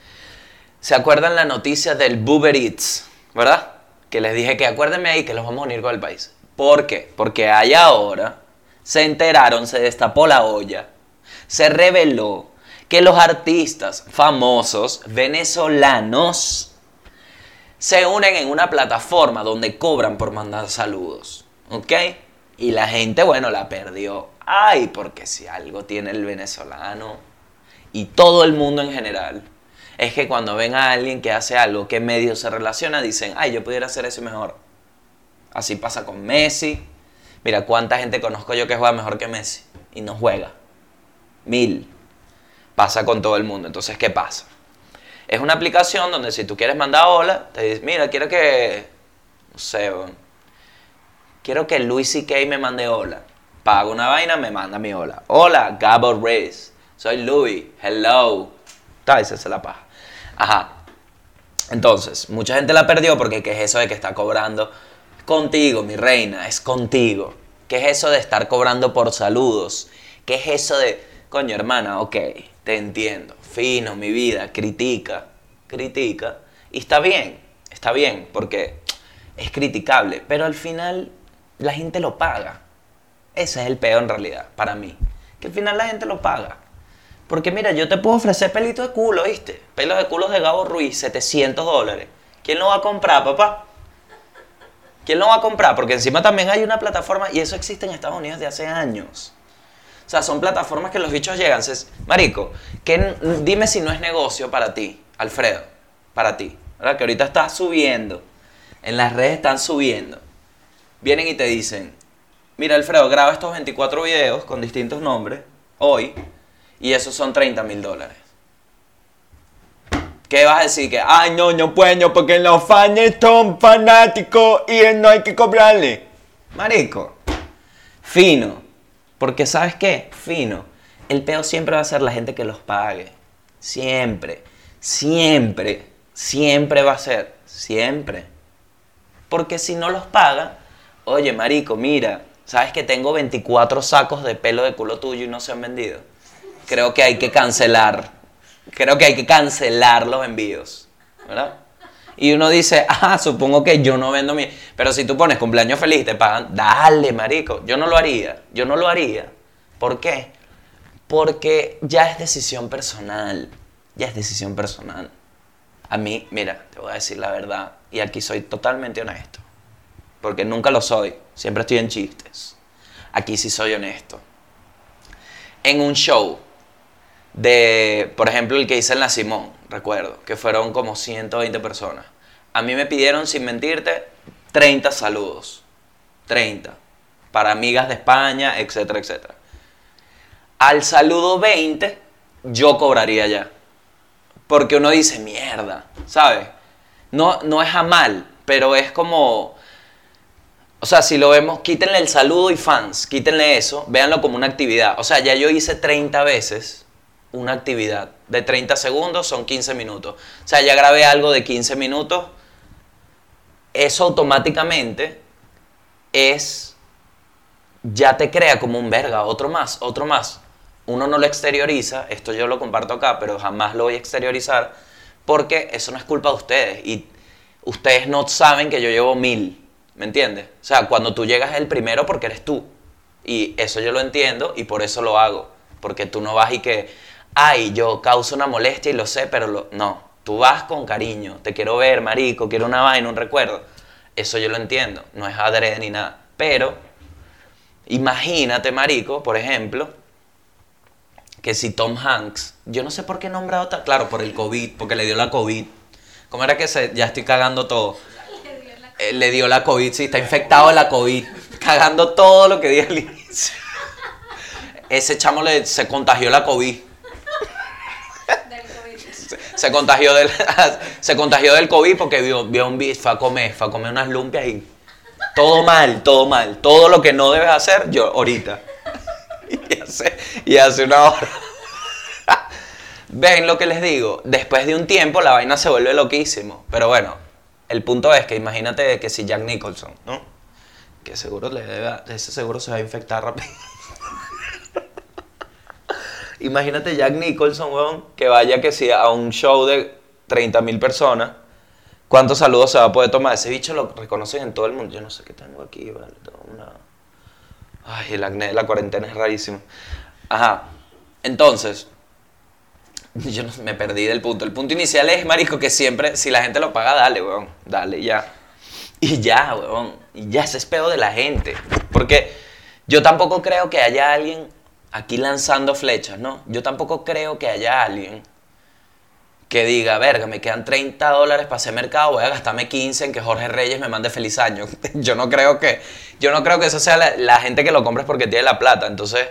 ¿se acuerdan la noticia del Eats? ¿Verdad? Que les dije que acuérdenme ahí que los vamos a unir con el país. ¿Por qué? Porque allá ahora se enteraron, se destapó la olla, se reveló que los artistas famosos venezolanos se unen en una plataforma donde cobran por mandar saludos. ¿Ok? Y la gente, bueno, la perdió. Ay, porque si algo tiene el venezolano y todo el mundo en general, es que cuando ven a alguien que hace algo que medio se relaciona, dicen, ay, yo pudiera hacer eso mejor. Así pasa con Messi. Mira, cuánta gente conozco yo que juega mejor que Messi y no juega. Mil. Pasa con todo el mundo. Entonces, ¿qué pasa? Es una aplicación donde si tú quieres mandar hola, te dices, mira, quiero que, no sé, quiero que Luis C.K. me mande hola. Pago una vaina, me manda mi hola. Hola, Gabo Reyes. Soy Louis. Hello. Ta, esa es la paja. Ajá. Entonces, mucha gente la perdió porque ¿qué es eso de que está cobrando? Contigo, mi reina, es contigo. ¿Qué es eso de estar cobrando por saludos? ¿Qué es eso de, coño hermana, ok, te entiendo, fino, mi vida, critica, critica, y está bien, está bien, porque es criticable, pero al final la gente lo paga. Ese es el peor en realidad, para mí, que al final la gente lo paga. Porque mira, yo te puedo ofrecer pelito de culo, ¿viste? Pelo de culos de Gabo Ruiz, 700 dólares. ¿Quién lo va a comprar, papá? ¿Quién lo va a comprar? Porque encima también hay una plataforma y eso existe en Estados Unidos de hace años. O sea, son plataformas que los bichos llegan. marico, ¿qué, dime si no es negocio para ti, Alfredo, para ti. Que ahorita estás subiendo. En las redes están subiendo. Vienen y te dicen, mira Alfredo, graba estos 24 videos con distintos nombres hoy y esos son 30 mil dólares. ¿Qué vas a decir? Que, ay, no, no puedo, porque los fans son fanáticos y no hay que cobrarle. Marico, fino. Porque, ¿sabes qué? Fino. El peo siempre va a ser la gente que los pague. Siempre. Siempre. Siempre va a ser. Siempre. Porque si no los paga, oye, marico, mira, ¿sabes que tengo 24 sacos de pelo de culo tuyo y no se han vendido? Creo que hay que cancelar. Creo que hay que cancelar los envíos. ¿Verdad? Y uno dice, *laughs* ah, supongo que yo no vendo mi... Pero si tú pones cumpleaños feliz, te pagan, dale, marico. Yo no lo haría. Yo no lo haría. ¿Por qué? Porque ya es decisión personal. Ya es decisión personal. A mí, mira, te voy a decir la verdad. Y aquí soy totalmente honesto. Porque nunca lo soy. Siempre estoy en chistes. Aquí sí soy honesto. En un show de, por ejemplo, el que hice en La Simón, recuerdo, que fueron como 120 personas. A mí me pidieron, sin mentirte, 30 saludos. 30. Para amigas de España, etcétera, etcétera. Al saludo 20, yo cobraría ya. Porque uno dice, mierda, ¿sabes? No, no es a mal, pero es como... O sea, si lo vemos, quítenle el saludo y fans, quítenle eso, véanlo como una actividad. O sea, ya yo hice 30 veces una actividad de 30 segundos, son 15 minutos. O sea, ya grabé algo de 15 minutos. Eso automáticamente es, ya te crea como un verga, otro más, otro más uno no lo exterioriza, esto yo lo comparto acá, pero jamás lo voy a exteriorizar, porque eso no es culpa de ustedes. Y ustedes no saben que yo llevo mil, ¿me entiendes? O sea, cuando tú llegas el primero porque eres tú. Y eso yo lo entiendo y por eso lo hago. Porque tú no vas y que, ay, yo causo una molestia y lo sé, pero no. Tú vas con cariño, te quiero ver, marico, quiero una vaina, un recuerdo. Eso yo lo entiendo, no es adrede ni nada. Pero, imagínate, marico, por ejemplo, que si Tom Hanks, yo no sé por qué he nombrado tal, claro, por el COVID, porque le dio la COVID. ¿Cómo era que se, ya estoy cagando todo? Le dio la, COVID, sí, está infectado la COVID, cagando todo lo que di al inicio. *laughs* Ese chamo le, se contagió la COVID. Se, contagió del, *laughs* se contagió del COVID porque vio, vio un fue a comer, fue a comer unas lumpias y todo mal, todo mal. Todo lo que no debes hacer, yo ahorita. *laughs* y, hace, una hora. *laughs* Ven lo que les digo, después de un tiempo la vaina se vuelve loquísimo. Pero bueno, el punto es que imagínate que si Jack Nicholson, ¿no? Que seguro le debe, ese seguro se va a infectar rápido. Imagínate Jack Nicholson, weón, que vaya que si a un show de 30.000 personas, ¿cuántos saludos se va a poder tomar? Ese bicho lo reconocen en todo el mundo. Yo no sé qué tengo aquí, vale, tengo una... Ay, el acné de la cuarentena es rarísimo. Ajá. Entonces, yo me perdí del punto. El punto inicial es, marico, que siempre, si la gente lo paga, dale, weón. Dale, ya. Y ya, weón. Y ya, ese es pedo de la gente. Porque yo tampoco creo que haya alguien aquí lanzando flechas, ¿no? Yo tampoco creo que haya alguien que diga, verga, me quedan 30 dólares para hacer mercado, voy a gastarme 15 en que Jorge Reyes me mande feliz año. *laughs* yo no creo que, yo no creo que eso sea la, gente que lo compre porque tiene la plata. Entonces,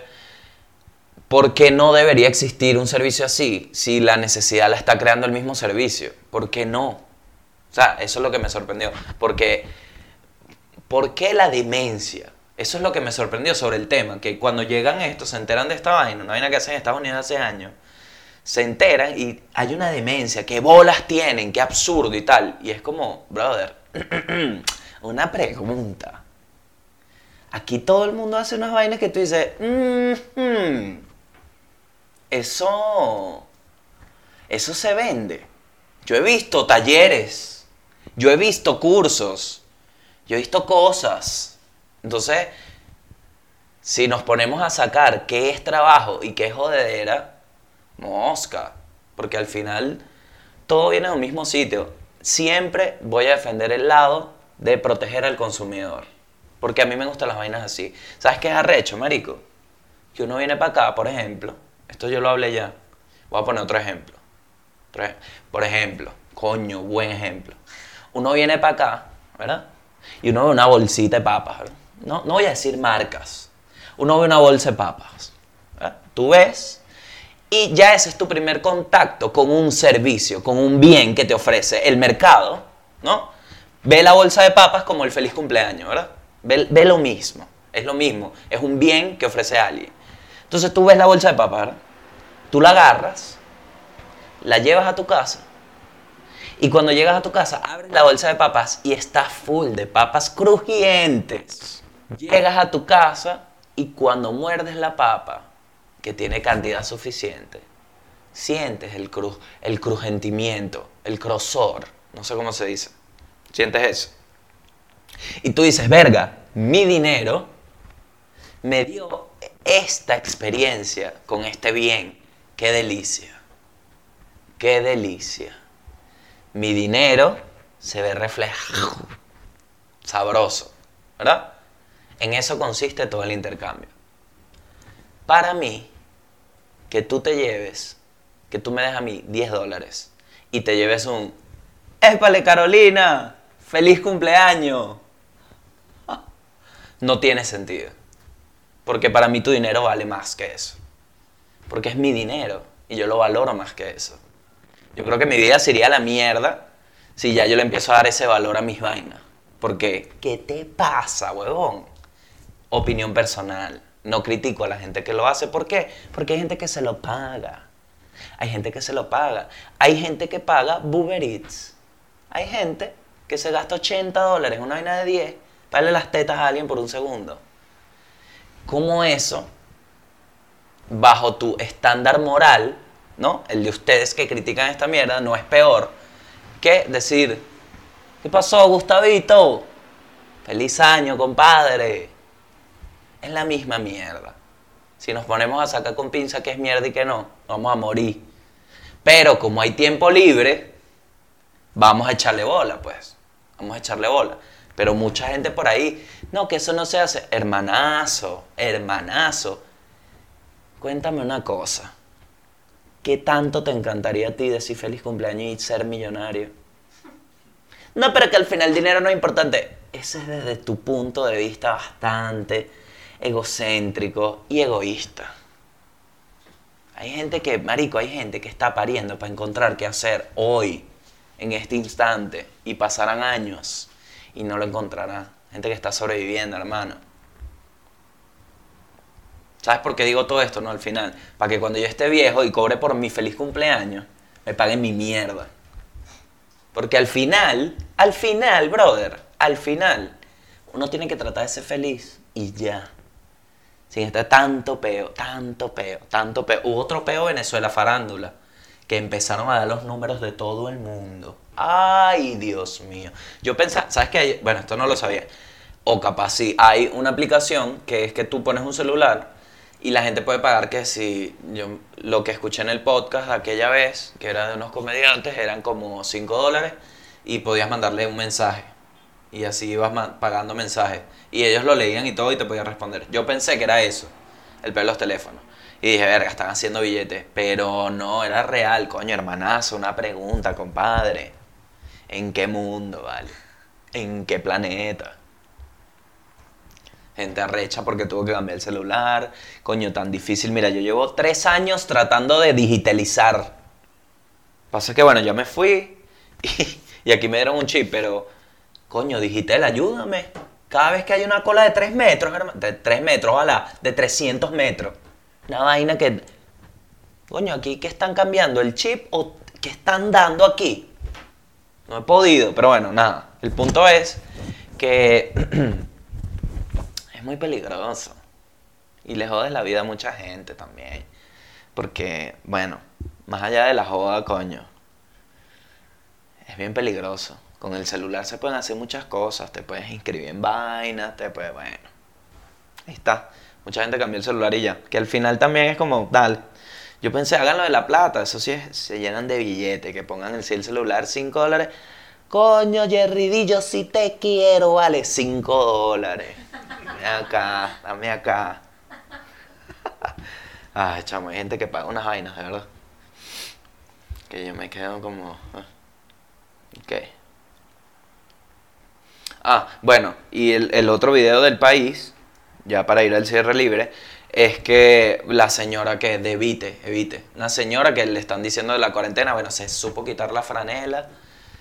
¿por qué no debería existir un servicio así si la necesidad la está creando el mismo servicio? ¿Por qué no? O sea, eso es lo que me sorprendió. Porque, ¿por qué la demencia? Eso es lo que me sorprendió sobre el tema, que cuando llegan estos se enteran de esta vaina, una vaina que hacen en Estados Unidos hace años se enteran y hay una demencia, qué bolas tienen, qué absurdo y tal. Y es como, brother, *clears throat* una pregunta. Aquí todo el mundo hace unas vainas que tú dices, mm, eso, eso se vende. Yo he visto talleres, yo he visto cursos, yo he visto cosas. Entonces, si nos ponemos a sacar qué es trabajo y qué es jodedera, mosca, porque al final todo viene de un mismo sitio. Siempre voy a defender el lado de proteger al consumidor. Porque a mí me gustan las vainas así. ¿Sabes qué es arrecho, marico? Que uno viene para acá, por ejemplo. Esto yo lo hablé ya. Voy a poner otro ejemplo. Por ejemplo, coño, buen ejemplo. Uno viene para acá, ¿verdad? Y uno ve una bolsita de papas, ¿verdad? No, no voy a decir marcas. Uno ve una bolsa de papas. ¿verdad? Tú ves y ya ese es tu primer contacto con un servicio, con un bien que te ofrece el mercado, ¿no? Ve la bolsa de papas como el feliz cumpleaños, ¿verdad? Ve, ve lo mismo, es lo mismo, es un bien que ofrece alguien. Entonces tú ves la bolsa de papas. Tú la agarras, la llevas a tu casa y cuando llegas a tu casa abres la bolsa de papas y está full de papas crujientes. Llegas a tu casa y cuando muerdes la papa, que tiene cantidad suficiente, sientes el, cru el crujentimiento, el grosor, no sé cómo se dice. ¿Sientes eso? Y tú dices, verga, mi dinero me dio esta experiencia con este bien. Qué delicia. Qué delicia. Mi dinero se ve reflejado. Sabroso. ¿Verdad? En eso consiste todo el intercambio. Para mí, que tú te lleves, que tú me des a mí 10 dólares y te lleves un, ¡Épale Carolina! ¡Feliz cumpleaños! No tiene sentido. Porque para mí tu dinero vale más que eso. Porque es mi dinero y yo lo valoro más que eso. Yo creo que mi vida sería la mierda si ya yo le empiezo a dar ese valor a mis vainas. Porque, ¿qué te pasa, huevón? Opinión personal. No critico a la gente que lo hace. ¿Por qué? Porque hay gente que se lo paga. Hay gente que se lo paga. Hay gente que paga Uber. Hay gente que se gasta 80 dólares una vaina de 10 para darle las tetas a alguien por un segundo. ¿Cómo eso, bajo tu estándar moral, ¿no? El de ustedes que critican esta mierda, no es peor que decir, ¿qué pasó, Gustavito? Feliz año, compadre. Es la misma mierda. Si nos ponemos a sacar con pinza qué es mierda y qué no, vamos a morir. Pero como hay tiempo libre, vamos a echarle bola, pues. Vamos a echarle bola. Pero mucha gente por ahí, no, que eso no se hace. Hermanazo, hermanazo. Cuéntame una cosa. ¿Qué tanto te encantaría a ti decir feliz cumpleaños y ser millonario? No, pero que al final el dinero no es importante. Ese es desde tu punto de vista bastante egocéntrico y egoísta. Hay gente que, marico, hay gente que está pariendo para encontrar qué hacer hoy, en este instante, y pasarán años y no lo encontrará. Gente que está sobreviviendo, hermano. ¿Sabes por qué digo todo esto, no? Al final. Para que cuando yo esté viejo y cobre por mi feliz cumpleaños, me paguen mi mierda. Porque al final, al final, brother, al final, uno tiene que tratar de ser feliz y ya. Sin estar tanto peo, tanto peo, tanto peo. Hubo otro peo Venezuela farándula, que empezaron a dar los números de todo el mundo. Ay, Dios mío. Yo pensaba, ¿sabes qué? Bueno, esto no lo sabía. O capaz sí, hay una aplicación que es que tú pones un celular y la gente puede pagar que si yo lo que escuché en el podcast aquella vez, que era de unos comediantes, eran como 5 dólares y podías mandarle un mensaje. Y así ibas pagando mensajes. Y ellos lo leían y todo y te podían responder. Yo pensé que era eso, el pelo de los teléfonos. Y dije, verga, están haciendo billetes. Pero no, era real, coño, hermanazo, una pregunta, compadre. ¿En qué mundo, vale? ¿En qué planeta? Gente arrecha porque tuvo que cambiar el celular. Coño, tan difícil. Mira, yo llevo tres años tratando de digitalizar. Pasa que, bueno, yo me fui *laughs* y, aquí me dieron un chip, pero, coño, Digital, ayúdame. Cada vez que hay una cola de tres metros, hermano, de tres metros, ojalá, de 300 metros. Una vaina que, coño, aquí, ¿qué están cambiando? ¿El chip o qué están dando aquí? No he podido, pero bueno, nada. El punto es que *clears throat* es muy peligroso. Y le jodes la vida a mucha gente también. Porque, bueno, más allá de la joda, coño, es bien peligroso. Con el celular se pueden hacer muchas cosas. Te puedes inscribir en vainas, te puedes, bueno. Ahí está. Mucha gente cambió el celular y ya. Que al final también es como, dale. Yo pensé, háganlo de la plata. Eso sí, se llenan de billetes. Que pongan el, el celular 5 dólares. Coño, Jerry D, yo sí te quiero, vale 5 dólares. Dame acá, dame acá. *laughs* Ay, chamo, hay gente que paga unas vainas, de verdad. Que yo me quedo como. ah, Ok. Ah, bueno, y el, otro video del país, ya para ir al cierre libre, es que la señora que de evite, evite, una señora que le están diciendo de la cuarentena, bueno, se supo quitar la franela,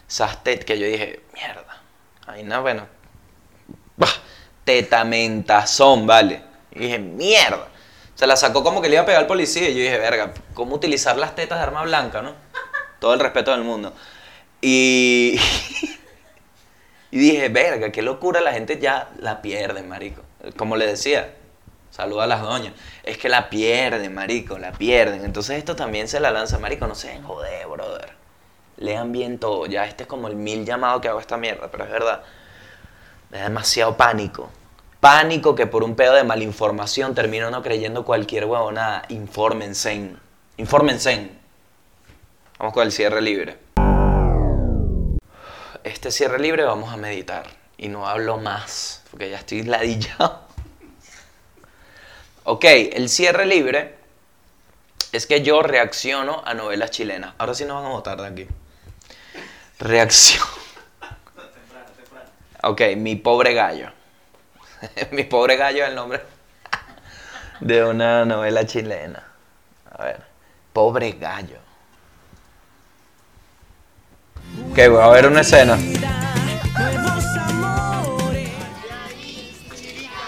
esas tet que yo dije, mierda, ahí no, bueno, bah, tetamentazón, vale. Y dije, mierda. Se la sacó como que le iba a pegar al policía y yo dije, verga, ¿cómo utilizar las tetas de arma blanca, no? Todo el respeto del mundo. Y... *laughs* Y dije, verga, qué locura, la gente ya la pierde, marico. Como le decía, saluda a las doñas. Es que la pierden, marico, la pierden. Entonces esto también se la lanza, marico, no se joder, brother. Lean bien todo. Ya este es como el mil llamado que hago a esta mierda, pero es verdad. Me da demasiado pánico. Pánico que por un pedo de malinformación termino no creyendo cualquier huevonada. Infórmense. Infórmense. Vamos con el cierre libre este cierre libre vamos a meditar. Y no hablo más, porque ya estoy ladillado. Ok, el cierre libre es que yo reacciono a novelas chilenas. Ahora sí nos van a votar de aquí. Reacción. Ok, mi pobre gallo. *laughs* mi pobre gallo es el nombre de una novela chilena. A ver, pobre gallo. Ok, voy a ver una escena.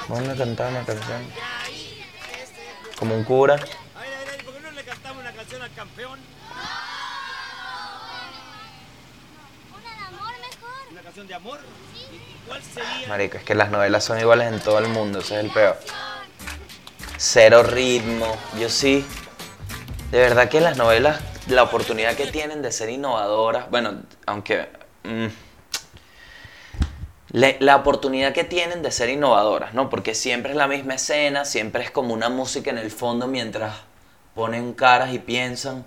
Vamos a cantar una canción. Como un cura. A ver, a ver, ¿por qué no le cantamos una canción al campeón? Una de amor mejor. ¿Una canción de amor? ¿Y cuál sería? Marico, es que las novelas son iguales en todo el mundo, ese es el peor. Cero ritmo. Yo sí. De verdad que las novelas, la oportunidad que tienen de ser innovadoras, bueno, aunque... mm, le- la oportunidad que tienen de ser innovadoras, ¿no? Porque siempre es la misma escena, siempre es como una música en el fondo mientras ponen caras y piensan.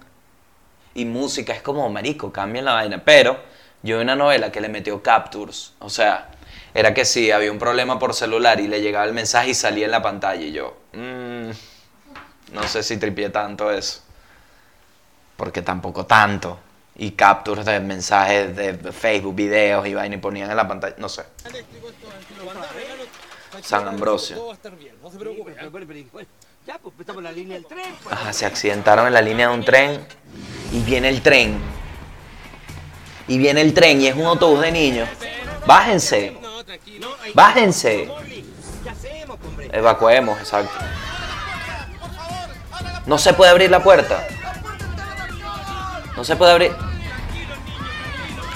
Y música es como, marico, cambian la vaina. Pero yo vi una novela que le metió captures. O sea, era que sí, había un problema por celular y le llegaba el mensaje y salía en la pantalla. Y yo, mm, no sé si tripié tanto eso. Porque tampoco tanto. Y captures de mensajes de Facebook, videos y vaina y ponían en la pantalla. No sé. San Ambrosio. Ajá, se accidentaron en la línea de un tren y viene el tren. Y viene el tren y es un autobús de niños. Bájense, bájense. Evacuemos, exacto. No se puede abrir la puerta. No se puede abrir.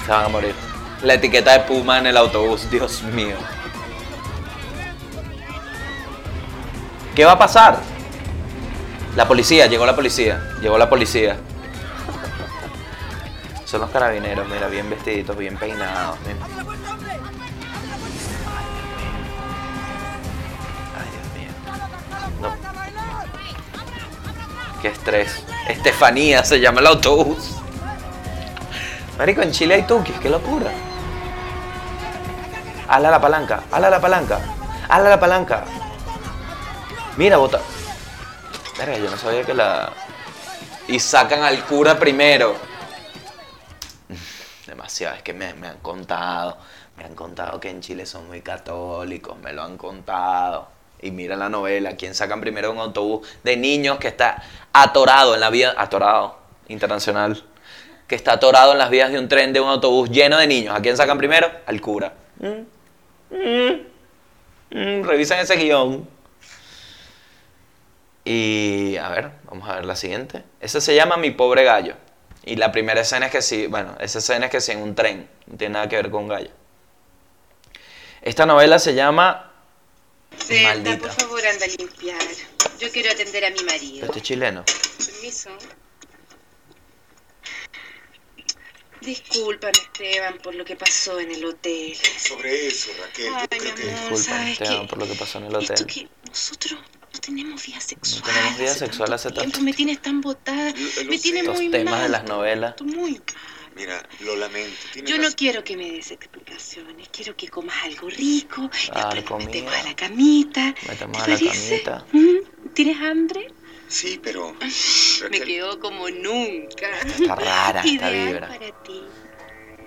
Se van a morir. La etiqueta de Puma en el autobús, Dios mío. ¿Qué va a pasar? La policía, llegó la policía, llegó la policía. Son los carabineros, mira, bien vestiditos, bien peinados. Qué estrés. Estefanía se llama el autobús. Marico, en Chile hay tukis, qué locura. Ala la palanca, ala la palanca, ala la palanca. Mira, bota. Verga, yo no sabía que la. Y sacan al cura primero. *laughs* Demasiado, es que me, me han contado. Me han contado que en Chile son muy católicos, me lo han contado. Y mira la novela, ¿quién sacan primero un autobús de niños que está atorado en la vía, atorado, internacional, que está atorado en las vías de un tren de un autobús lleno de niños? ¿A quién sacan primero? Al cura. Mm, mm, mm, revisan ese guion. Y a ver, vamos a ver la siguiente. Esa se llama Mi pobre gallo. Y la primera escena es que sí, bueno, esa escena es que sí en un tren, no tiene nada que ver con un gallo. Esta novela se llama Zelda, Maldita. por favor, anda a limpiar. Yo quiero atender a mi marido. Este es chileno. Permiso. Discúlpame, Esteban, por lo que pasó en el hotel. Sobre eso, Raquel, yo Ay, creo mi que... amor, Disculpa, ¿sabes Esteban, qué? por lo que pasó en el Esto hotel. que nosotros no tenemos vida sexual. tenemos vida hace sexual tanto hace tanto tiempo. Me tienes tan botada. Lo- lo Me sé. tiene Estos muy temas mal. de las novelas. Muy mal. Mira, lo lamento. Yo no razón. quiero que me des explicaciones. Quiero que comas algo rico. Dale, Después a la camita. ¿Te a la camita. ¿Tienes hambre? Sí, pero... *laughs* Me Raquel, quedo como nunca. Está rara esta Ideal vibra. para ti.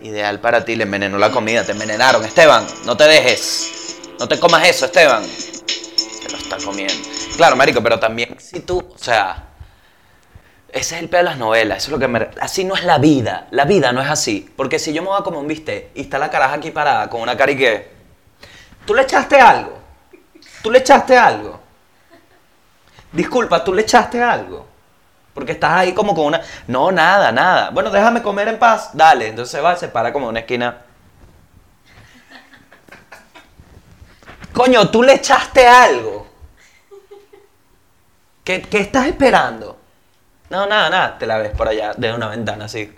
Ideal para ti, le envenenó la comida, te envenenaron. Esteban, no te dejes. No te comas eso, Esteban. Se lo está comiendo. Claro, marico, pero también si tú, o sea, ese es el peor de las novelas, eso es lo que me... Así no es la vida, la vida no es así. Porque si yo me voy a comer un bistec y está la caraja aquí parada con una cara y que... ¿Tú le echaste algo? ¿Tú le echaste algo? Disculpa, ¿tú le echaste algo? Porque estás ahí como con una... No, nada, nada. Bueno, déjame comer en paz. Dale. Entonces va, se para como en una esquina. Coño, tú le echaste algo. ¿Qué, qué estás esperando? No, nada, nada. Te la ves por allá de una ventana así.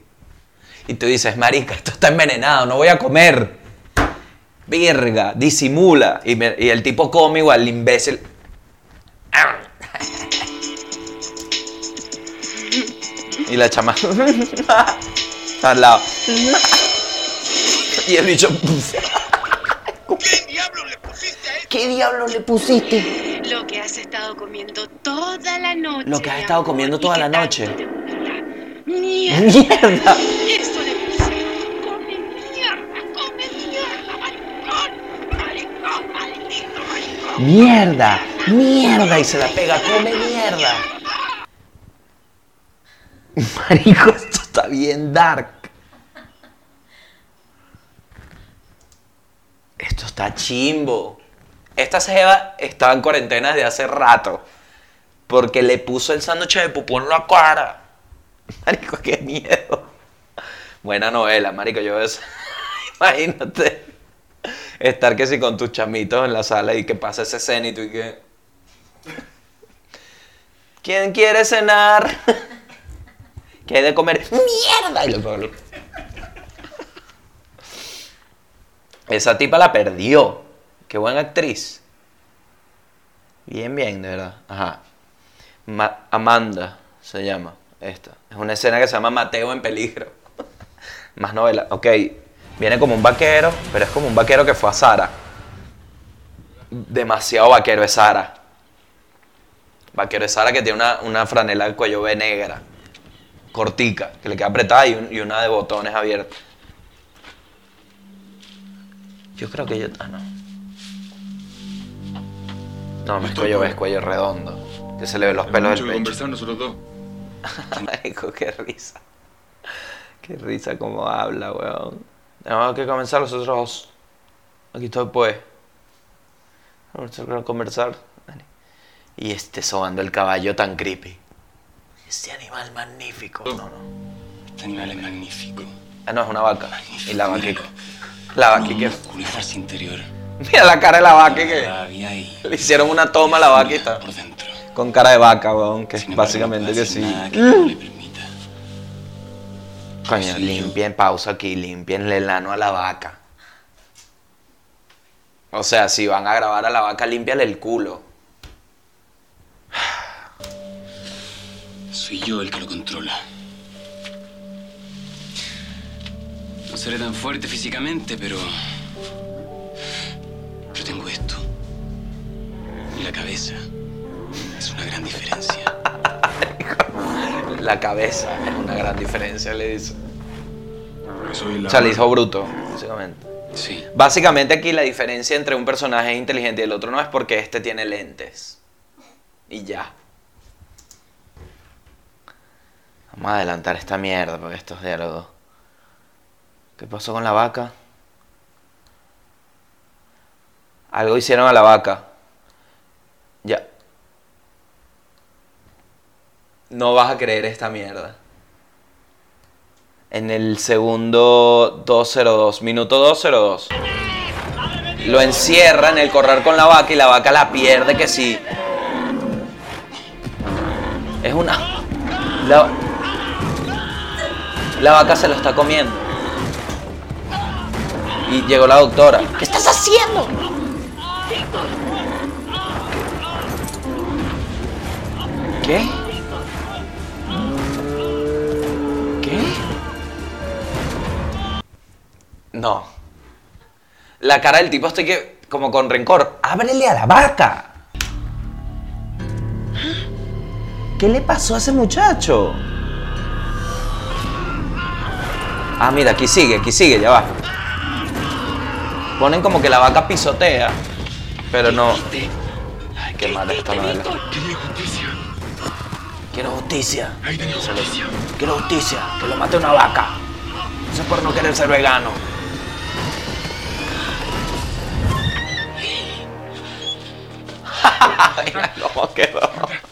Y tú dices, marica, esto está envenenado, no voy a comer. Virga, disimula. Y, el tipo come igual, imbécil. Y la chama. *laughs* Al lado. Y el bicho. ¿Qué diablo le pusiste? Lo que has estado comiendo toda la noche. Lo que has estado amor, comiendo toda la noche. *laughs* Mierda. ¡Mierda! Eso le puse. Come mierda, come mierda, maricón. Maricón, maldito maricón. ¡Mierda! ¡Mierda! Y se la pega, come mierda. *laughs* Marico, esto está bien dark. Esto está chimbo. Esta ceba estaba en cuarentena desde hace rato. Porque le puso el sándwich de pupú en la cara. *laughs* Marico, qué miedo. Buena novela, marico. Yo es... *laughs* Imagínate. Estar que si con tus chamitos en la sala y que pasa ese escena y que... ¿Quién quiere cenar? *laughs* ¿Qué hay de comer? ¡Mierda! Esa tipa la perdió. Qué buena actriz. Bien, bien, de verdad. Ajá. Ma- Amanda se llama esta. Es una escena que se llama Mateo en peligro. *laughs* Más novela. Ok. Viene como un vaquero, pero es como un vaquero que fue a Sara. Demasiado vaquero es Sara. Vaquero es Sara que tiene una, una franela al cuello B negra. Cortica, que le queda apretada y, y una de botones abierta. Yo creo que yo. Ah, no. No, no es cuello es cuello redondo. Que se le ven los pelos del mucho que pecho. conversar nosotros dos. *laughs* Marico, qué risa. Qué risa como habla, weón. Tenemos que comenzar nosotros dos. Aquí estoy, pues. Vamos a conversar. Y este sobando el caballo tan creepy. Este animal magnífico. No, no. Este animal es magnífico. Ah, no, es una vaca. Magnífico. Y la vaca. La vaca que. interior. Mira la cara de la vaca que. Le hicieron una toma a la vaca y está. Por dentro. Con cara de vaca, weón. Que embargo, básicamente no que sí. que no le permita. Coño, Sí, yo- limpien, pausa aquí, limpien el ano a la vaca. O sea, si van a grabar a la vaca, límpiale el culo. Soy yo el que lo controla. No seré tan fuerte físicamente, pero... Pero tengo esto. Y la cabeza. Es una gran diferencia. La cabeza es una gran diferencia, le dice. Soy O sea, le hizo bruto, básicamente. Sí. Básicamente aquí la diferencia entre un personaje inteligente y el otro no es porque este tiene lentes. Y ya. Vamos a adelantar esta mierda porque estos diálogos. ¿Qué pasó con la vaca? Algo hicieron a la vaca. Ya. No vas a creer esta mierda. En el segundo 202, minuto 202. Lo encierra en el corral con la vaca y la vaca la pierde que sí. Es una... La, la vaca se lo está comiendo. Y llegó la doctora. ¿Qué estás haciendo? ¿Qué? ¿Qué? No. La cara del tipo estoy que, como con rencor. ¡Ábrele a la vaca! ¿Qué le pasó a ese muchacho? Ah, mira, aquí sigue, aquí sigue, ya va. Ponen como que la vaca pisotea, pero no. Ay, qué mal esta novela. Quería justicia. Quiero justicia. Quiero justicia. Que lo mate una vaca. Eso es por no querer ser vegano. *laughs* Mira cómo quedó.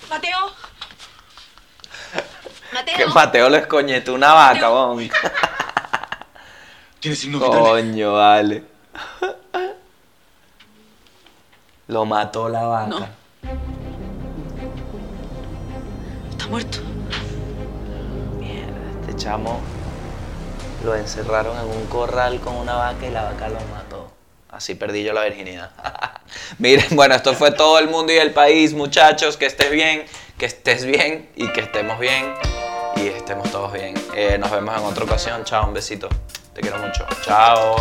Mateo. Mateo. Que Mateo le escoñetó una vaca, bon. Tiene vitales. Coño, vale. Lo mató la vaca. No. Está muerto. Mierda, este chamo lo encerraron en un corral con una vaca y la vaca lo mató. Así perdí yo la virginidad. *laughs* Miren, bueno, esto fue todo el mundo y el país, muchachos. Que estés bien, que estés bien y que estemos bien y estemos todos bien. Eh, nos vemos en otra ocasión. Chao, un besito. Te quiero mucho. Chao.